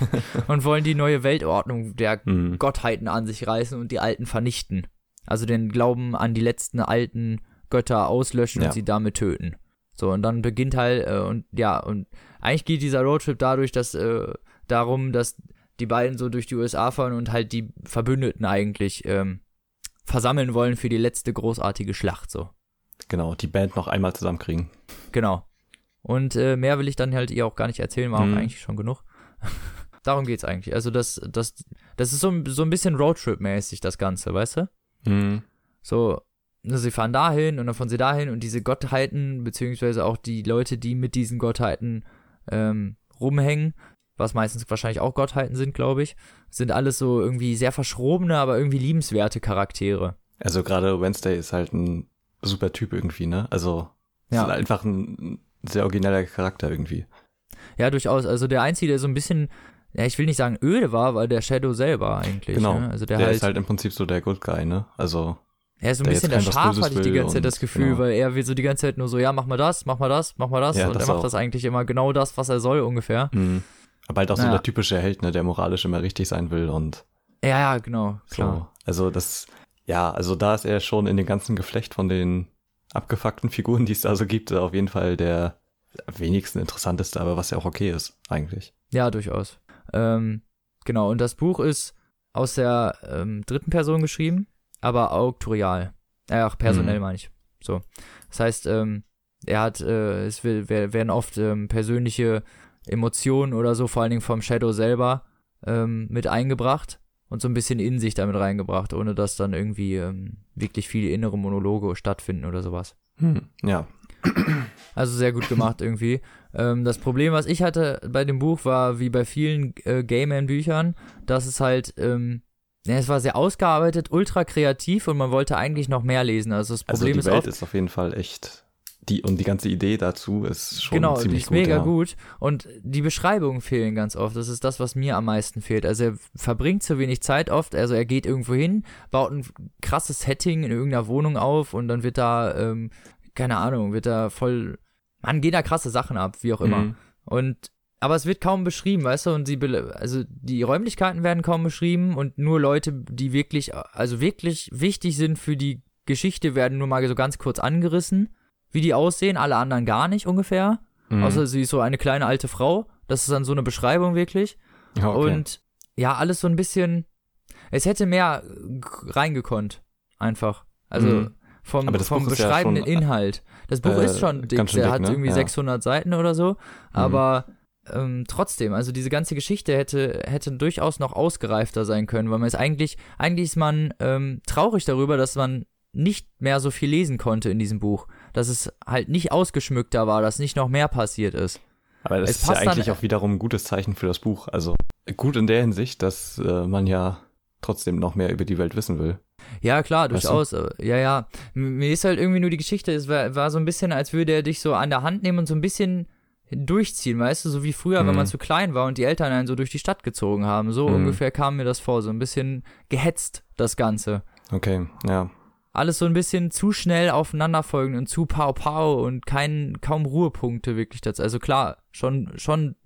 und wollen die neue Weltordnung der Mhm. Gottheiten an sich reißen und die alten vernichten. Also den Glauben an die letzten alten Götter auslöschen Ja. und sie damit töten. So, und dann beginnt halt, äh, und ja, und eigentlich geht dieser Roadtrip dadurch, dass, äh, darum, dass die beiden so durch die USA fahren und halt die Verbündeten eigentlich ähm, versammeln wollen für die letzte großartige Schlacht, so. Genau, die Band noch einmal zusammenkriegen. Genau. Und äh, mehr will ich dann halt ihr auch gar nicht erzählen, war Mhm. auch eigentlich schon genug. Darum geht's eigentlich. Also das, das, das ist so, ein- so ein bisschen Roadtrip-mäßig, das Ganze, weißt du? Mhm. So, ne, sie fahren dahin und dann fahren sie dahin und diese Gottheiten, beziehungsweise auch die Leute, die mit diesen Gottheiten ähm, rumhängen, was meistens wahrscheinlich auch Gottheiten sind, glaube ich, sind alles so irgendwie sehr verschrobene, aber irgendwie liebenswerte Charaktere. Also gerade Wednesday ist halt ein super Typ irgendwie, ne? Also Ja. ist halt einfach ein sehr origineller Charakter irgendwie. Ja, durchaus. Also der Einzige, der so ein bisschen, ja, ich will nicht sagen öde war, war der Shadow selber eigentlich. Genau. Ne? Also der, der halt, ist halt im Prinzip so der Good Guy, ne? Also er ist so ein bisschen der Schaf, hatte ich die ganze Zeit das Gefühl, genau. weil er will so die ganze Zeit nur so, ja, mach mal das, mach mal das, mach mal das. Ja, und das er macht auch. das eigentlich immer genau das, was er soll ungefähr. mh. Aber halt auch so Naja. der typische Held, ne? Der moralisch immer richtig sein will und Ja, ja, genau, so. klar. Also das, ja, also da ist er schon in dem ganzen Geflecht von den abgefuckten Figuren, die es da so gibt, auf jeden Fall der wenigsten interessanteste, aber was ja auch okay ist, eigentlich. Ja, durchaus. Ähm, genau, und das Buch ist aus der ähm, dritten Person geschrieben, aber auktorial. Äh, ach, personell Mhm. meine ich. So. Das heißt, ähm, er hat, äh, es will, wer- werden oft ähm, persönliche Emotionen oder so, vor allen Dingen vom Shadow selber, ähm, mit eingebracht und so ein bisschen in sich damit reingebracht, ohne dass dann irgendwie ähm, wirklich viele innere Monologe stattfinden oder sowas. Hm. Ja. Also sehr gut gemacht irgendwie. Ähm, das Problem, was ich hatte bei dem Buch, war wie bei vielen äh, Gayman-Büchern, dass es halt, ähm, ja, es war sehr ausgearbeitet, ultra kreativ und man wollte eigentlich noch mehr lesen. Also das Also Problem die ist Welt oft, ist auf jeden Fall echt, die, und die ganze Idee dazu ist schon genau, ziemlich ist gut. mega ja. gut und die Beschreibungen fehlen ganz oft. Das ist das, was mir am meisten fehlt. Also er verbringt zu wenig Zeit oft. Also er geht irgendwo hin, baut ein krasses Setting in irgendeiner Wohnung auf und dann wird da, ähm, keine Ahnung, wird da voll man geht da krasse Sachen ab, wie auch immer. Mhm. Und aber es wird kaum beschrieben, weißt du, und sie also die Räumlichkeiten werden kaum beschrieben und nur Leute, die wirklich also wirklich wichtig sind für die Geschichte werden nur mal so ganz kurz angerissen, wie die aussehen, alle anderen gar nicht ungefähr. Mhm. Außer sie ist so eine kleine alte Frau, das ist dann so eine Beschreibung wirklich Ja, okay. und ja, alles so ein bisschen es hätte mehr reingekonnt einfach. Also Mhm. vom, vom Buch ist ja beschreibenden schon, Inhalt. Das Buch äh, ist schon dick, ganz schön der dick, hat ne? irgendwie Ja. 600 Seiten oder so, aber ähm, trotzdem, also diese ganze Geschichte hätte, hätte durchaus noch ausgereifter sein können, weil man ist eigentlich, eigentlich ist man ähm, traurig darüber, dass man nicht mehr so viel lesen konnte in diesem Buch. Dass es halt nicht ausgeschmückter war, dass nicht noch mehr passiert ist. Aber das es ist ja eigentlich auch wiederum ein gutes Zeichen für das Buch. Also gut in der Hinsicht, dass äh, man ja trotzdem noch mehr über die Welt wissen will. Ja, klar, Weißt du? durchaus. Ja, ja. Mir ist halt irgendwie nur die Geschichte, es war, war so ein bisschen, als würde er dich so an der Hand nehmen und so ein bisschen durchziehen, weißt du, so wie früher, wenn Mhm. man zu klein war und die Eltern einen so durch die Stadt gezogen haben. So Mhm. ungefähr kam mir das vor, so ein bisschen gehetzt, das Ganze. Okay, ja. Alles so ein bisschen zu schnell aufeinanderfolgend und zu pau pau und kein, kaum Ruhepunkte wirklich dazu. Also klar, schon, schon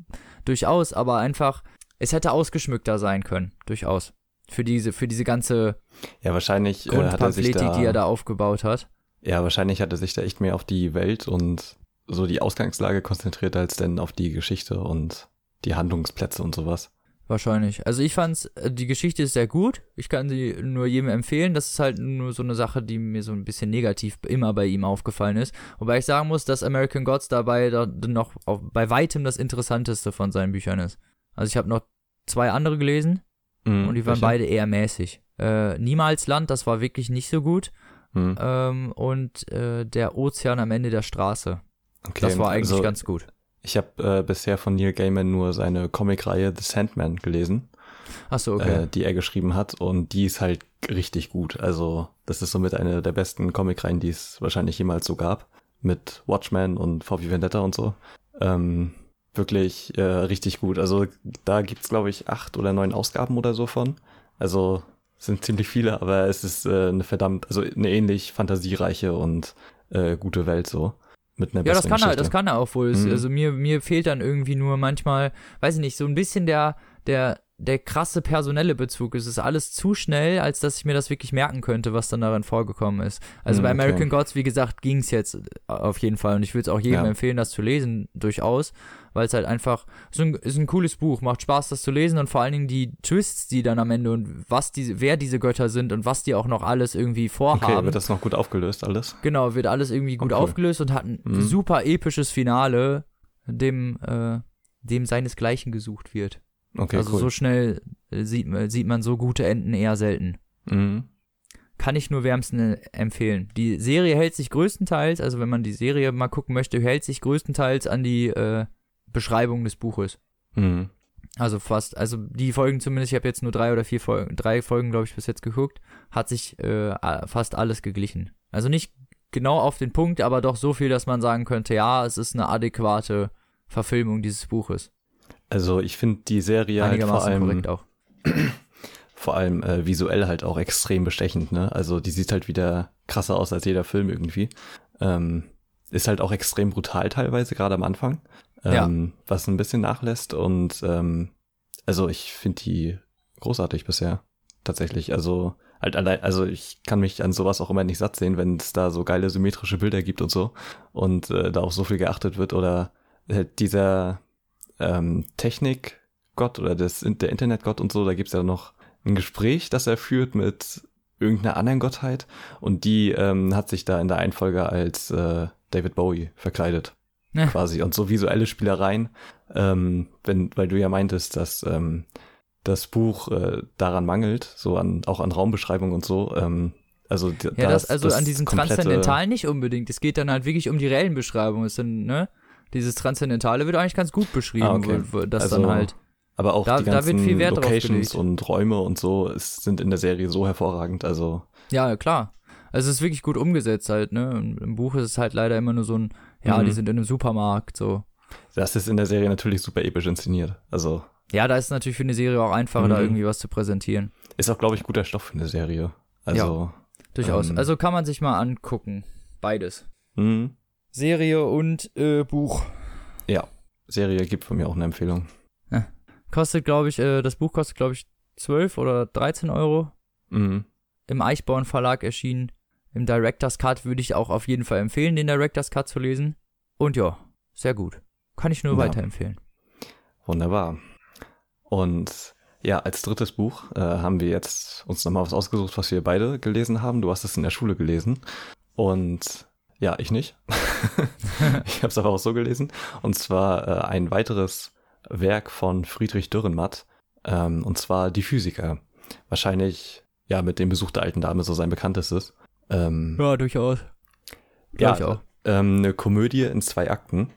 durchaus, aber einfach, es hätte ausgeschmückter sein können, durchaus. Für diese, für diese ganze Ja, wahrscheinlich äh, hat er sich Grundpamphletik, da, die er da aufgebaut hat. ja, wahrscheinlich hat er sich da echt mehr auf die Welt und so die Ausgangslage konzentriert, als denn auf die Geschichte und die Handlungsplätze und sowas. Wahrscheinlich. Also ich fand's, äh, die Geschichte ist sehr gut. Ich kann sie nur jedem empfehlen. Das ist halt nur so eine Sache, die mir so ein bisschen negativ immer bei ihm aufgefallen ist. Wobei ich sagen muss, dass American Gods dabei da noch auf, bei weitem das interessanteste von seinen Büchern ist. Also ich habe noch zwei andere gelesen Mhm, und die waren welche? beide eher mäßig. Äh, Niemals Land, das war wirklich nicht so gut. Mhm, Ähm, und äh, der Ozean am Ende der Straße. okay. Das war eigentlich also, ganz gut. Ich habe äh, bisher von Neil Gaiman nur seine Comicreihe The Sandman gelesen, Achso, okay. äh, die er geschrieben hat und die ist halt richtig gut. Also das ist somit eine der besten Comicreihen, die es wahrscheinlich jemals so gab, mit Watchmen und VW Vendetta und so. Ähm, wirklich äh, richtig gut. Also da gibt's glaube ich acht oder neun Ausgaben oder so von. Also sind ziemlich viele, aber es ist äh, eine verdammt, also eine ähnlich fantasiereiche und äh, gute Welt so. Mit einer Ja, das kann er, das kann er auch wohl. Mhm. Also mir, mir fehlt dann irgendwie nur manchmal, weiß ich nicht, so ein bisschen der, der, der krasse personelle Bezug. Es ist alles zu schnell, als dass ich mir das wirklich merken könnte, was dann darin vorgekommen ist. Also Mhm, bei okay. American Gods, wie gesagt, ging es jetzt auf jeden Fall. Und ich würde es auch jedem Ja. empfehlen, das zu lesen, durchaus. Weil es halt einfach, ist ein, ist ein cooles Buch, macht Spaß, das zu lesen und vor allen Dingen die Twists, die dann am Ende und was diese, wer diese Götter sind und was die auch noch alles irgendwie vorhaben. Okay, wird das noch gut aufgelöst alles? Genau, wird alles irgendwie gut cool. aufgelöst und hat ein Mhm. super episches Finale, dem, äh, dem seinesgleichen gesucht wird. Okay, also cool. so schnell äh, sieht, man- sieht man so gute Enden eher selten. mhm. Kann ich nur wärmstens äh, empfehlen. Die Serie hält sich größtenteils, also wenn man die Serie mal gucken möchte, hält sich größtenteils an die äh, Beschreibung des Buches. Mhm. Also fast, also die Folgen zumindest, ich habe jetzt nur drei oder vier Folgen, drei Folgen, glaube ich, bis jetzt geguckt, hat sich äh, fast alles geglichen. Also nicht genau auf den Punkt, aber doch so viel, dass man sagen könnte, ja, es ist eine adäquate Verfilmung dieses Buches. Also ich finde die Serie halt vor allem, vor allem äh, visuell halt auch extrem bestechend, ne? Also die sieht halt wieder krasser aus als jeder Film irgendwie. Ähm, ist halt auch extrem brutal teilweise, gerade am Anfang. Ähm, Was ein bisschen nachlässt und ähm, also ich finde die großartig bisher. Tatsächlich. Also halt allein, also ich kann mich an sowas auch immer nicht satt sehen, wenn es da so geile symmetrische Bilder gibt und so und äh, da auch so viel geachtet wird oder halt dieser ähm, Technikgott oder das, der Internetgott und so, da gibt's ja noch ein Gespräch, das er führt mit irgendeiner anderen Gottheit und die ähm, hat sich da in der Einfolge als äh, David Bowie verkleidet Ja. quasi und so visuelle Spielereien, ähm, wenn, weil du ja meintest, dass ähm, das Buch äh, daran mangelt, so an auch an Raumbeschreibung und so. Ähm, also Ja, das, ist also an diesem komplette- Transzendentalen nicht unbedingt. Es geht dann halt wirklich um die Rellenbeschreibung. Es sind, ne? Dieses Transzendentale wird eigentlich ganz gut beschrieben, Ah, okay. das Also, dann halt. Aber auch Da- die da ganzen drauf Locations und Räume und so es sind in der Serie so hervorragend. Also Ja, klar. Also es ist wirklich gut umgesetzt halt, ne? Im Buch ist es halt leider immer nur so ein, ja, Mhm. die sind in einem Supermarkt, so. das ist in der Serie natürlich super episch inszeniert. Also Ja, da ist es natürlich für eine Serie auch einfacher, da Mhm. irgendwie was zu präsentieren. ist auch, glaube ich, guter Stoff für eine Serie. Also Durchaus. Ähm. also kann man sich mal angucken. Beides. mh, Serie und äh, Buch. Ja, Serie gibt von mir auch eine Empfehlung. Kostet, glaube ich, äh, das Buch kostet, glaube ich, 12 oder 13 Euro. Mhm. Im Eichborn Verlag erschienen. Im Director's Cut würde ich auch auf jeden Fall empfehlen, den Director's Cut zu lesen. Und ja, sehr gut. Kann ich nur Ja. weiterempfehlen. Wunderbar. Und ja, als drittes Buch äh, haben wir jetzt uns nochmal was ausgesucht, was wir beide gelesen haben. Du hast es in der Schule gelesen. Und ja, ich nicht. ich habe es aber auch so gelesen. Und zwar äh, ein weiteres Werk von Friedrich Dürrenmatt. Ähm, und zwar Die Physiker. Wahrscheinlich, ja, mit dem Besuch der alten Dame so sein bekanntestes. Ähm, Ja, durchaus. ja, auch. Ähm, eine Komödie in zwei Akten.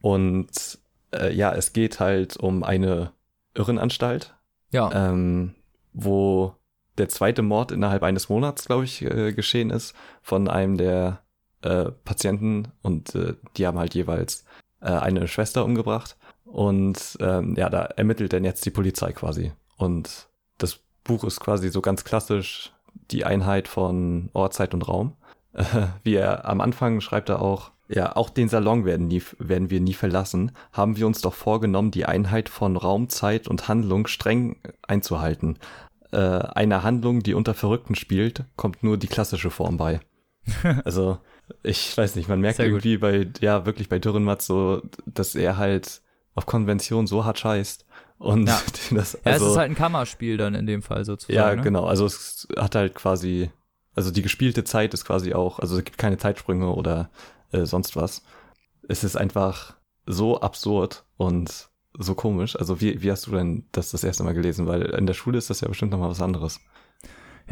Und äh, ja, es geht halt um eine Irrenanstalt, Ja, ähm, wo der zweite Mord innerhalb eines Monats, glaube ich, äh, geschehen ist von einem der äh, Patienten und äh, die haben halt jeweils äh, eine Schwester umgebracht und ähm, ja, da ermittelt denn jetzt die Polizei quasi und das Buch ist quasi so ganz klassisch die Einheit von Ort, Zeit und Raum. Äh, wie er am Anfang schreibt er auch, ja, auch den Salon werden, nie, werden wir nie verlassen, haben wir uns doch vorgenommen, die Einheit von Raum, Zeit und Handlung streng einzuhalten. Äh, einer Handlung, die unter Verrückten spielt, kommt nur die klassische Form bei. also, ich weiß nicht, man merkt Sehr gut. irgendwie bei, ja, wirklich bei Dürrenmatt so, dass er halt auf Konvention so hart scheißt. Und Ja. das, ja, also, es ist halt ein Kammerspiel dann in dem Fall sozusagen. ja, ne? genau. Also es hat halt quasi, also die gespielte Zeit ist quasi auch, also es gibt keine Zeitsprünge oder äh, sonst was. Es ist einfach so absurd und so komisch. Also wie, wie hast du denn das das erste Mal gelesen? Weil in der Schule ist das ja bestimmt nochmal was anderes.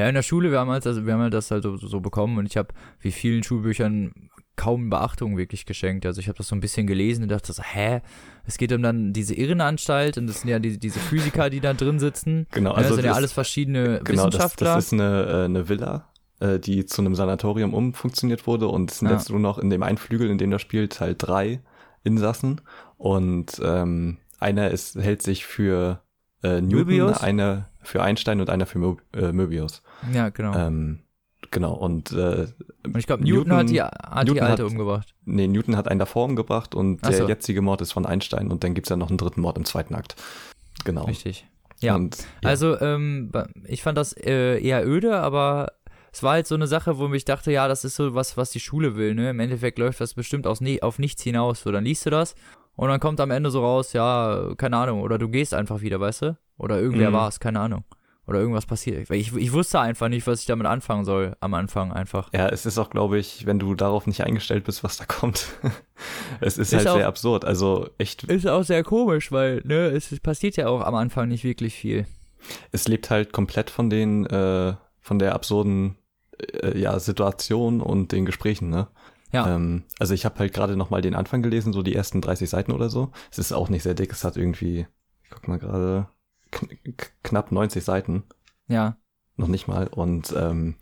Ja, in der Schule, wir haben halt, also wir haben halt das halt so, so bekommen und ich habe wie vielen Schulbüchern kaum Beachtung wirklich geschenkt. Also ich habe das so ein bisschen gelesen und dachte so, hä? Es geht um dann diese Irrenanstalt und das sind ja die, diese Physiker, die da drin sitzen. Genau, Ja, also das sind ja das- alles verschiedene Genau, das, Wissenschaftler. das ist eine, äh, eine Villa, äh, die zu einem Sanatorium umfunktioniert wurde und es sind Ja. jetzt nur noch in dem einen Flügel, in dem das spielt, halt drei Insassen und ähm, einer ist, hält sich für äh, Newton, Möbius? einer für Einstein und einer für Mö äh, Möbius. Ja, genau. Ähm, genau, und äh, und ich glaube, Newton, hat die, hat die Newton alte hat- umgebracht. nee, Newton hat einen davor umgebracht und Ach der so. jetzige Mord ist von Einstein und dann gibt's ja noch einen dritten Mord im zweiten Akt. Genau. Richtig. Ja. Und, ja. Also, ähm, ich fand das äh, eher öde, aber es war halt so eine Sache, wo ich dachte, ja, das ist so was, was die Schule will, ne? Im Endeffekt läuft das bestimmt aus, ne auf nichts hinaus. So, dann liest du das und dann kommt am Ende so raus, ja, keine Ahnung, oder du gehst einfach wieder, weißt du? Oder irgendwer Mhm. war es, keine Ahnung. Oder irgendwas passiert. Ich, ich wusste einfach nicht, was ich damit anfangen soll, am Anfang einfach. Ja, es ist auch, glaube ich, wenn du darauf nicht eingestellt bist, was da kommt. es ist, Ist halt auch- sehr absurd. Also echt, Ist auch sehr komisch, weil, ne, es passiert ja auch am Anfang nicht wirklich viel. es lebt halt komplett von den, äh, von der absurden äh, ja, Situation und den Gesprächen, ne? Ja. Ähm, also ich habe halt gerade noch mal den Anfang gelesen, so die ersten 30 Seiten oder so. Es ist auch nicht sehr dick, es hat irgendwie, ich guck mal gerade, knapp 90 Seiten. Ja. noch nicht mal und ähm,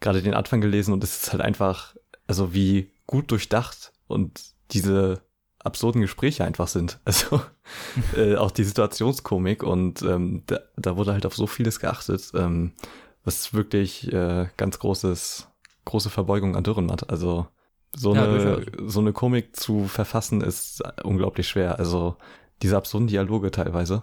gerade den Anfang gelesen und es ist halt einfach, also wie gut durchdacht und diese absurden Gespräche einfach sind. Also äh, auch die Situationskomik und ähm, da, da wurde halt auf so vieles geachtet, ähm, was wirklich äh, ganz großes, große Verbeugung an Dürrenmatt. Also so Ja, eine, durchaus. so eine Komik zu verfassen ist unglaublich schwer. Also diese absurden Dialoge teilweise.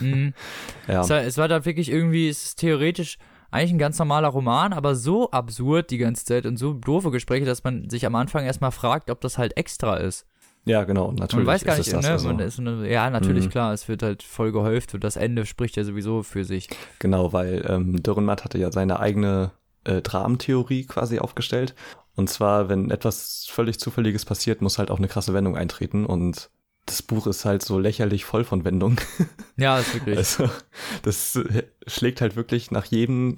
Mhm. Ja. Es war, es war dann wirklich irgendwie, es ist theoretisch eigentlich ein ganz normaler Roman, aber so absurd die ganze Zeit und so doofe Gespräche, dass man sich am Anfang erstmal fragt, ob das halt extra ist. Ja, genau, natürlich. Man weiß gar ist nicht, ne? also. Ist eine, ja, natürlich, Mhm. klar, es wird halt voll gehäuft und das Ende spricht ja sowieso für sich. Genau, weil ähm, Dürrenmatt hatte ja seine eigene äh, Dramentheorie quasi aufgestellt. Und zwar, wenn etwas völlig Zufälliges passiert, muss halt auch eine krasse Wendung eintreten. Und das Buch ist halt so lächerlich voll von Wendungen. Ja, ist wirklich. Also das schlägt halt wirklich nach jedem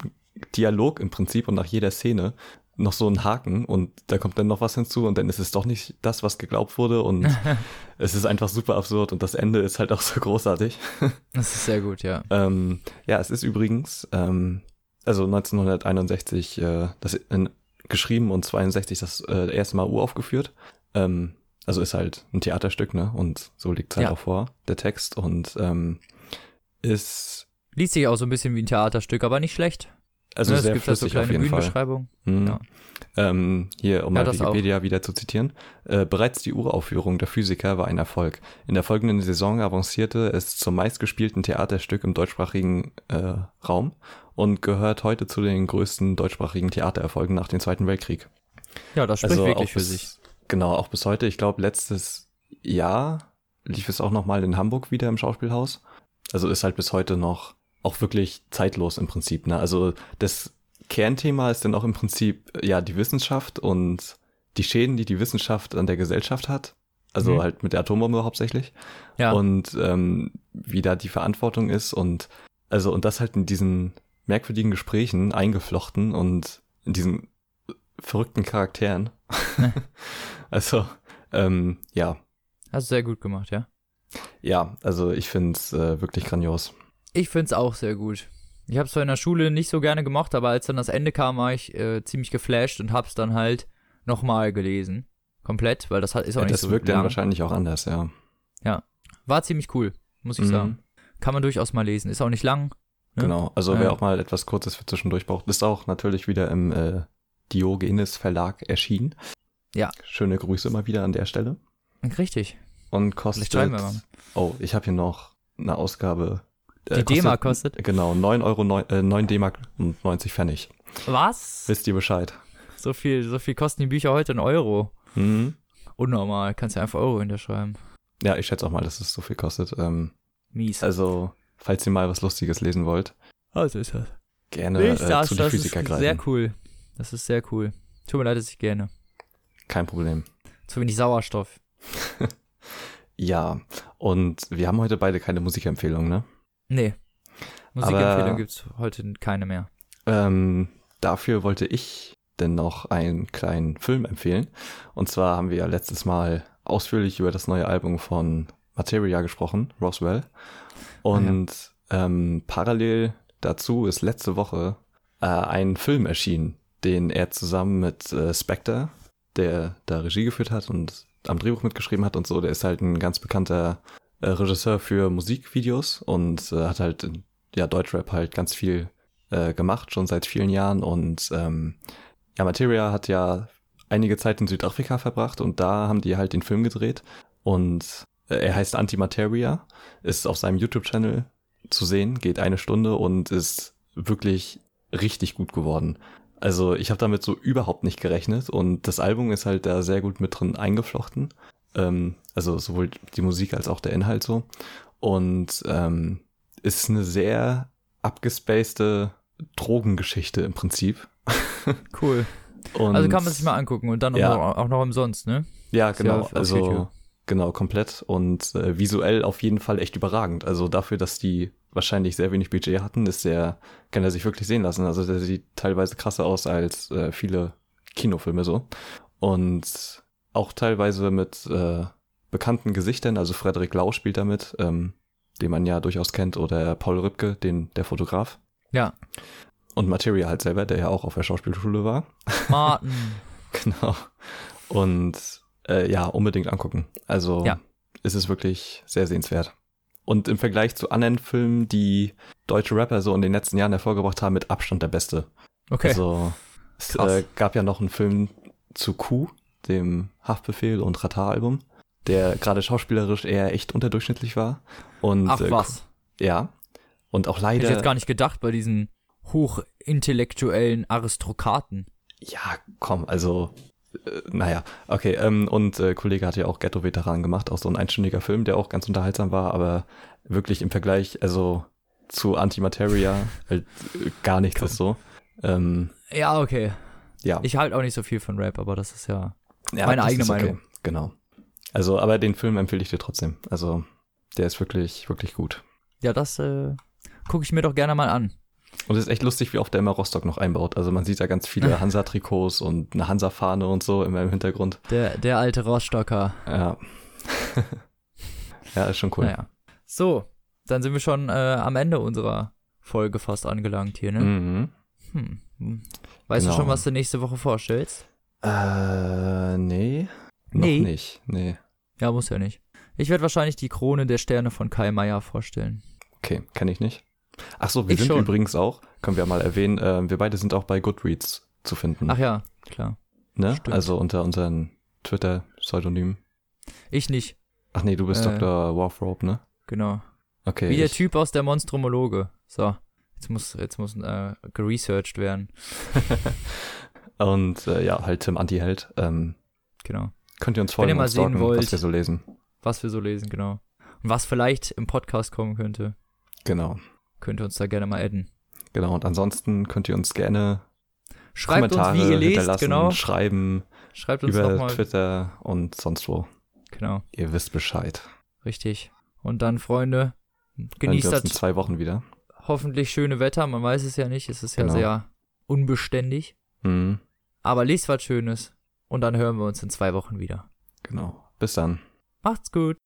Dialog im Prinzip und nach jeder Szene noch so einen Haken und da kommt dann noch was hinzu und dann ist es doch nicht das, was geglaubt wurde und es ist einfach super absurd und das Ende ist halt auch so großartig. das ist sehr gut, ja. Ähm, ja, es ist übrigens, ähm, also 1961 äh, das in, geschrieben und 62 das äh, erste Mal uraufgeführt. Ähm, also ist halt ein Theaterstück, ne? Und so liegt halt Ja. auch vor, der Text. Und ähm, ist, Liest sich auch so ein bisschen wie ein Theaterstück, aber nicht schlecht. Also Ne, es sehr gibt halt so flüssig auf kleine jeden Fall. Bühnenbeschreibungen. Mhm. Ja. Ähm, hier, um Ja, mal das auch. Wikipedia wieder zu zitieren. Äh, bereits die Uraufführung der Physiker war ein Erfolg. In der folgenden Saison avancierte es zum meistgespielten Theaterstück im deutschsprachigen äh, Raum und gehört heute zu den größten deutschsprachigen Theatererfolgen nach dem Zweiten Weltkrieg. Ja, das spricht wirklich Also auch für sich. Genau, auch bis heute. Ich glaube, letztes Jahr lief es auch noch mal in Hamburg wieder im Schauspielhaus. Also ist halt bis heute noch auch wirklich zeitlos im Prinzip. Ne? Also das Kernthema ist dann auch im Prinzip ja die Wissenschaft und die Schäden, die die Wissenschaft an der Gesellschaft hat. Also Mhm. halt mit der Atombombe hauptsächlich. Ja, Und ähm, wie da die Verantwortung ist und also und das halt in diesen merkwürdigen Gesprächen eingeflochten und in diesen verrückten Charakteren. also ähm, ja, hast du sehr gut gemacht, ja. ja, also ich finde es äh, wirklich grandios. Ich find's auch sehr gut. Ich habe es zwar in der Schule nicht so gerne gemocht, aber als dann das Ende kam, war ich äh, ziemlich geflasht und hab's dann halt nochmal gelesen. Komplett, weil das hat, ist auch Ja, nicht das so wirkt dann lang. wahrscheinlich auch anders, ja. War ziemlich cool, muss ich Mhm. sagen. Kann man durchaus mal lesen. Ist auch nicht lang. Ne? Genau. Also Ja. wer auch mal etwas Kurzes für zwischendurch braucht, ist auch natürlich wieder im äh, Diogenes Verlag erschienen. Ja. Schöne Grüße mal wieder an der Stelle. Richtig. Und kostet. Oh, ich habe hier noch eine Ausgabe. äh, Die D-Mark kostet. Genau, 9 Euro, 9, äh, 9 D-Mark und 90 Pfennig. Was? Wisst ihr Bescheid? So viel, so viel kosten die Bücher heute in Euro. Mhm. Unnormal. Kannst ja einfach Euro hinterschreiben. Ja, ich schätze auch mal, dass es so viel kostet. Ähm, Mies. also, falls ihr mal was Lustiges lesen wollt, Also ist das. gerne äh, zu die Physiker greifen. sehr cool. Das ist sehr cool. Tut mir leid, dass ich gerne. Kein Problem. Zu wenig Sauerstoff. Ja, und wir haben heute beide keine Musikempfehlung, ne? Nee. Musikempfehlung Aber- gibt's heute keine mehr. Ähm, dafür wollte ich denn noch einen kleinen Film empfehlen. Und zwar haben wir ja letztes Mal ausführlich über das neue Album von Materia gesprochen, Roswell. Und ähm, parallel dazu ist letzte Woche äh, ein Film erschienen, den er zusammen mit äh, Spectre, der da Regie geführt hat und am Drehbuch mitgeschrieben hat und so, der ist halt ein ganz bekannter äh, Regisseur für Musikvideos und äh, hat halt in ja, Deutschrap halt ganz viel äh, gemacht, schon seit vielen Jahren. Und ähm, ja, Materia hat ja einige Zeit in Südafrika verbracht und da haben die halt den Film gedreht. Und äh, er heißt Antimateria, ist auf seinem YouTube-Channel zu sehen, geht eine Stunde und ist wirklich richtig gut geworden. Also ich habe damit so überhaupt nicht gerechnet und das Album ist halt da sehr gut mit drin eingeflochten. Ähm, also sowohl die Musik als auch der Inhalt so. Und ähm, ist eine sehr abgespacede Drogengeschichte im Prinzip. Cool. Und also kann man sich mal angucken und dann Ja. auch, noch, auch noch umsonst, ne? Ja, ja genau. auf also genau komplett und äh, visuell auf jeden Fall echt überragend. Also dafür, dass die wahrscheinlich sehr wenig Budget hatten, ist der kann er sich wirklich sehen lassen. Also der sieht teilweise krasser aus als äh, viele Kinofilme so und auch teilweise mit äh, bekannten Gesichtern. Also Frederik Lau spielt damit, ähm, den man ja durchaus kennt, oder Paul Rübke, den der Fotograf. Ja. Und Materia halt selber, der ja auch auf der Schauspielschule war. Martin. Genau. Und äh, ja, unbedingt angucken. Also Ja. ist es wirklich sehr sehenswert. Und im Vergleich zu anderen Filmen, die deutsche Rapper so in den letzten Jahren hervorgebracht haben, mit Abstand der beste. Okay. Also es äh, gab ja noch einen Film zu Q, dem Haftbefehl und Ratar-Album, der gerade schauspielerisch eher echt unterdurchschnittlich war. Und Ach äh, was. ja. Und auch Hätte leider. ich jetzt gar nicht gedacht bei diesen hochintellektuellen Aristokraten. Ja, komm, also, äh, naja, okay, ähm, und äh, Kollege hat ja auch Ghetto-Veteran gemacht, auch so ein einstündiger Film, der auch ganz unterhaltsam war, aber wirklich im Vergleich, also zu Antimateria, halt äh, gar nichts ist so. Ähm, Ja, okay. ja. Ich halte auch nicht so viel von Rap, aber das ist ja. ja, meine eigene okay, Meinung. Genau. Also, aber den Film empfehle ich dir trotzdem. Also, der ist wirklich, wirklich gut. Ja, das äh, gucke ich mir doch gerne mal an. Und es ist echt lustig, wie oft der immer Rostock noch einbaut. Also man sieht da ganz viele Hansa-Trikots und eine Hansa-Fahne und so immer im Hintergrund. Der, der alte Rostocker. Ja. ja, ist schon cool. Naja. So, dann sind wir schon äh, am Ende unserer Folge fast angelangt hier, ne? Mhm. Hm. Hm. Weißt Genau. du schon, was du nächste Woche vorstellst? Äh, nee. Nee. Noch nicht. Nee. Ja, muss ja nicht. Ich werde wahrscheinlich die Krone der Sterne von Kai Meier vorstellen. Okay, kenne ich nicht. Ach so, wir Ich sind schon. übrigens auch, können wir mal erwähnen, äh, wir beide sind auch bei Goodreads zu finden. Ach ja, klar. ne? stimmt. Also unter unseren Twitter-Pseudonym. Ich nicht, Ach nee, du bist Äh. Dr. Warthrope, ne? genau. Okay. Wie der Typ aus der Monstromologe. So, jetzt muss, jetzt muss äh, geresearched werden. Und äh, ja, halt Tim Antiheld. Ähm, Genau. könnt ihr uns Wenn ihr folgen mal sehen stalken, wollt. was wir so lesen. Was wir so lesen, genau. Und was vielleicht im Podcast kommen könnte, Genau. Könnt ihr uns da gerne mal adden. Genau. Und ansonsten könnt ihr uns gerne Schreibt uns, Kommentare wie ihr lest, hinterlassen, genau. schreiben Schreibt uns über. Twitter und sonst wo. Genau, Ihr wisst Bescheid. richtig. Und dann, Freunde, genießt uns in das zwei Wochen wieder. hoffentlich schöne Wetter. Man weiß es ja nicht. Es ist ja Genau. sehr unbeständig. Mhm. Aber lest was Schönes. Und dann hören wir uns in zwei Wochen wieder. Genau. Bis dann. Macht's gut.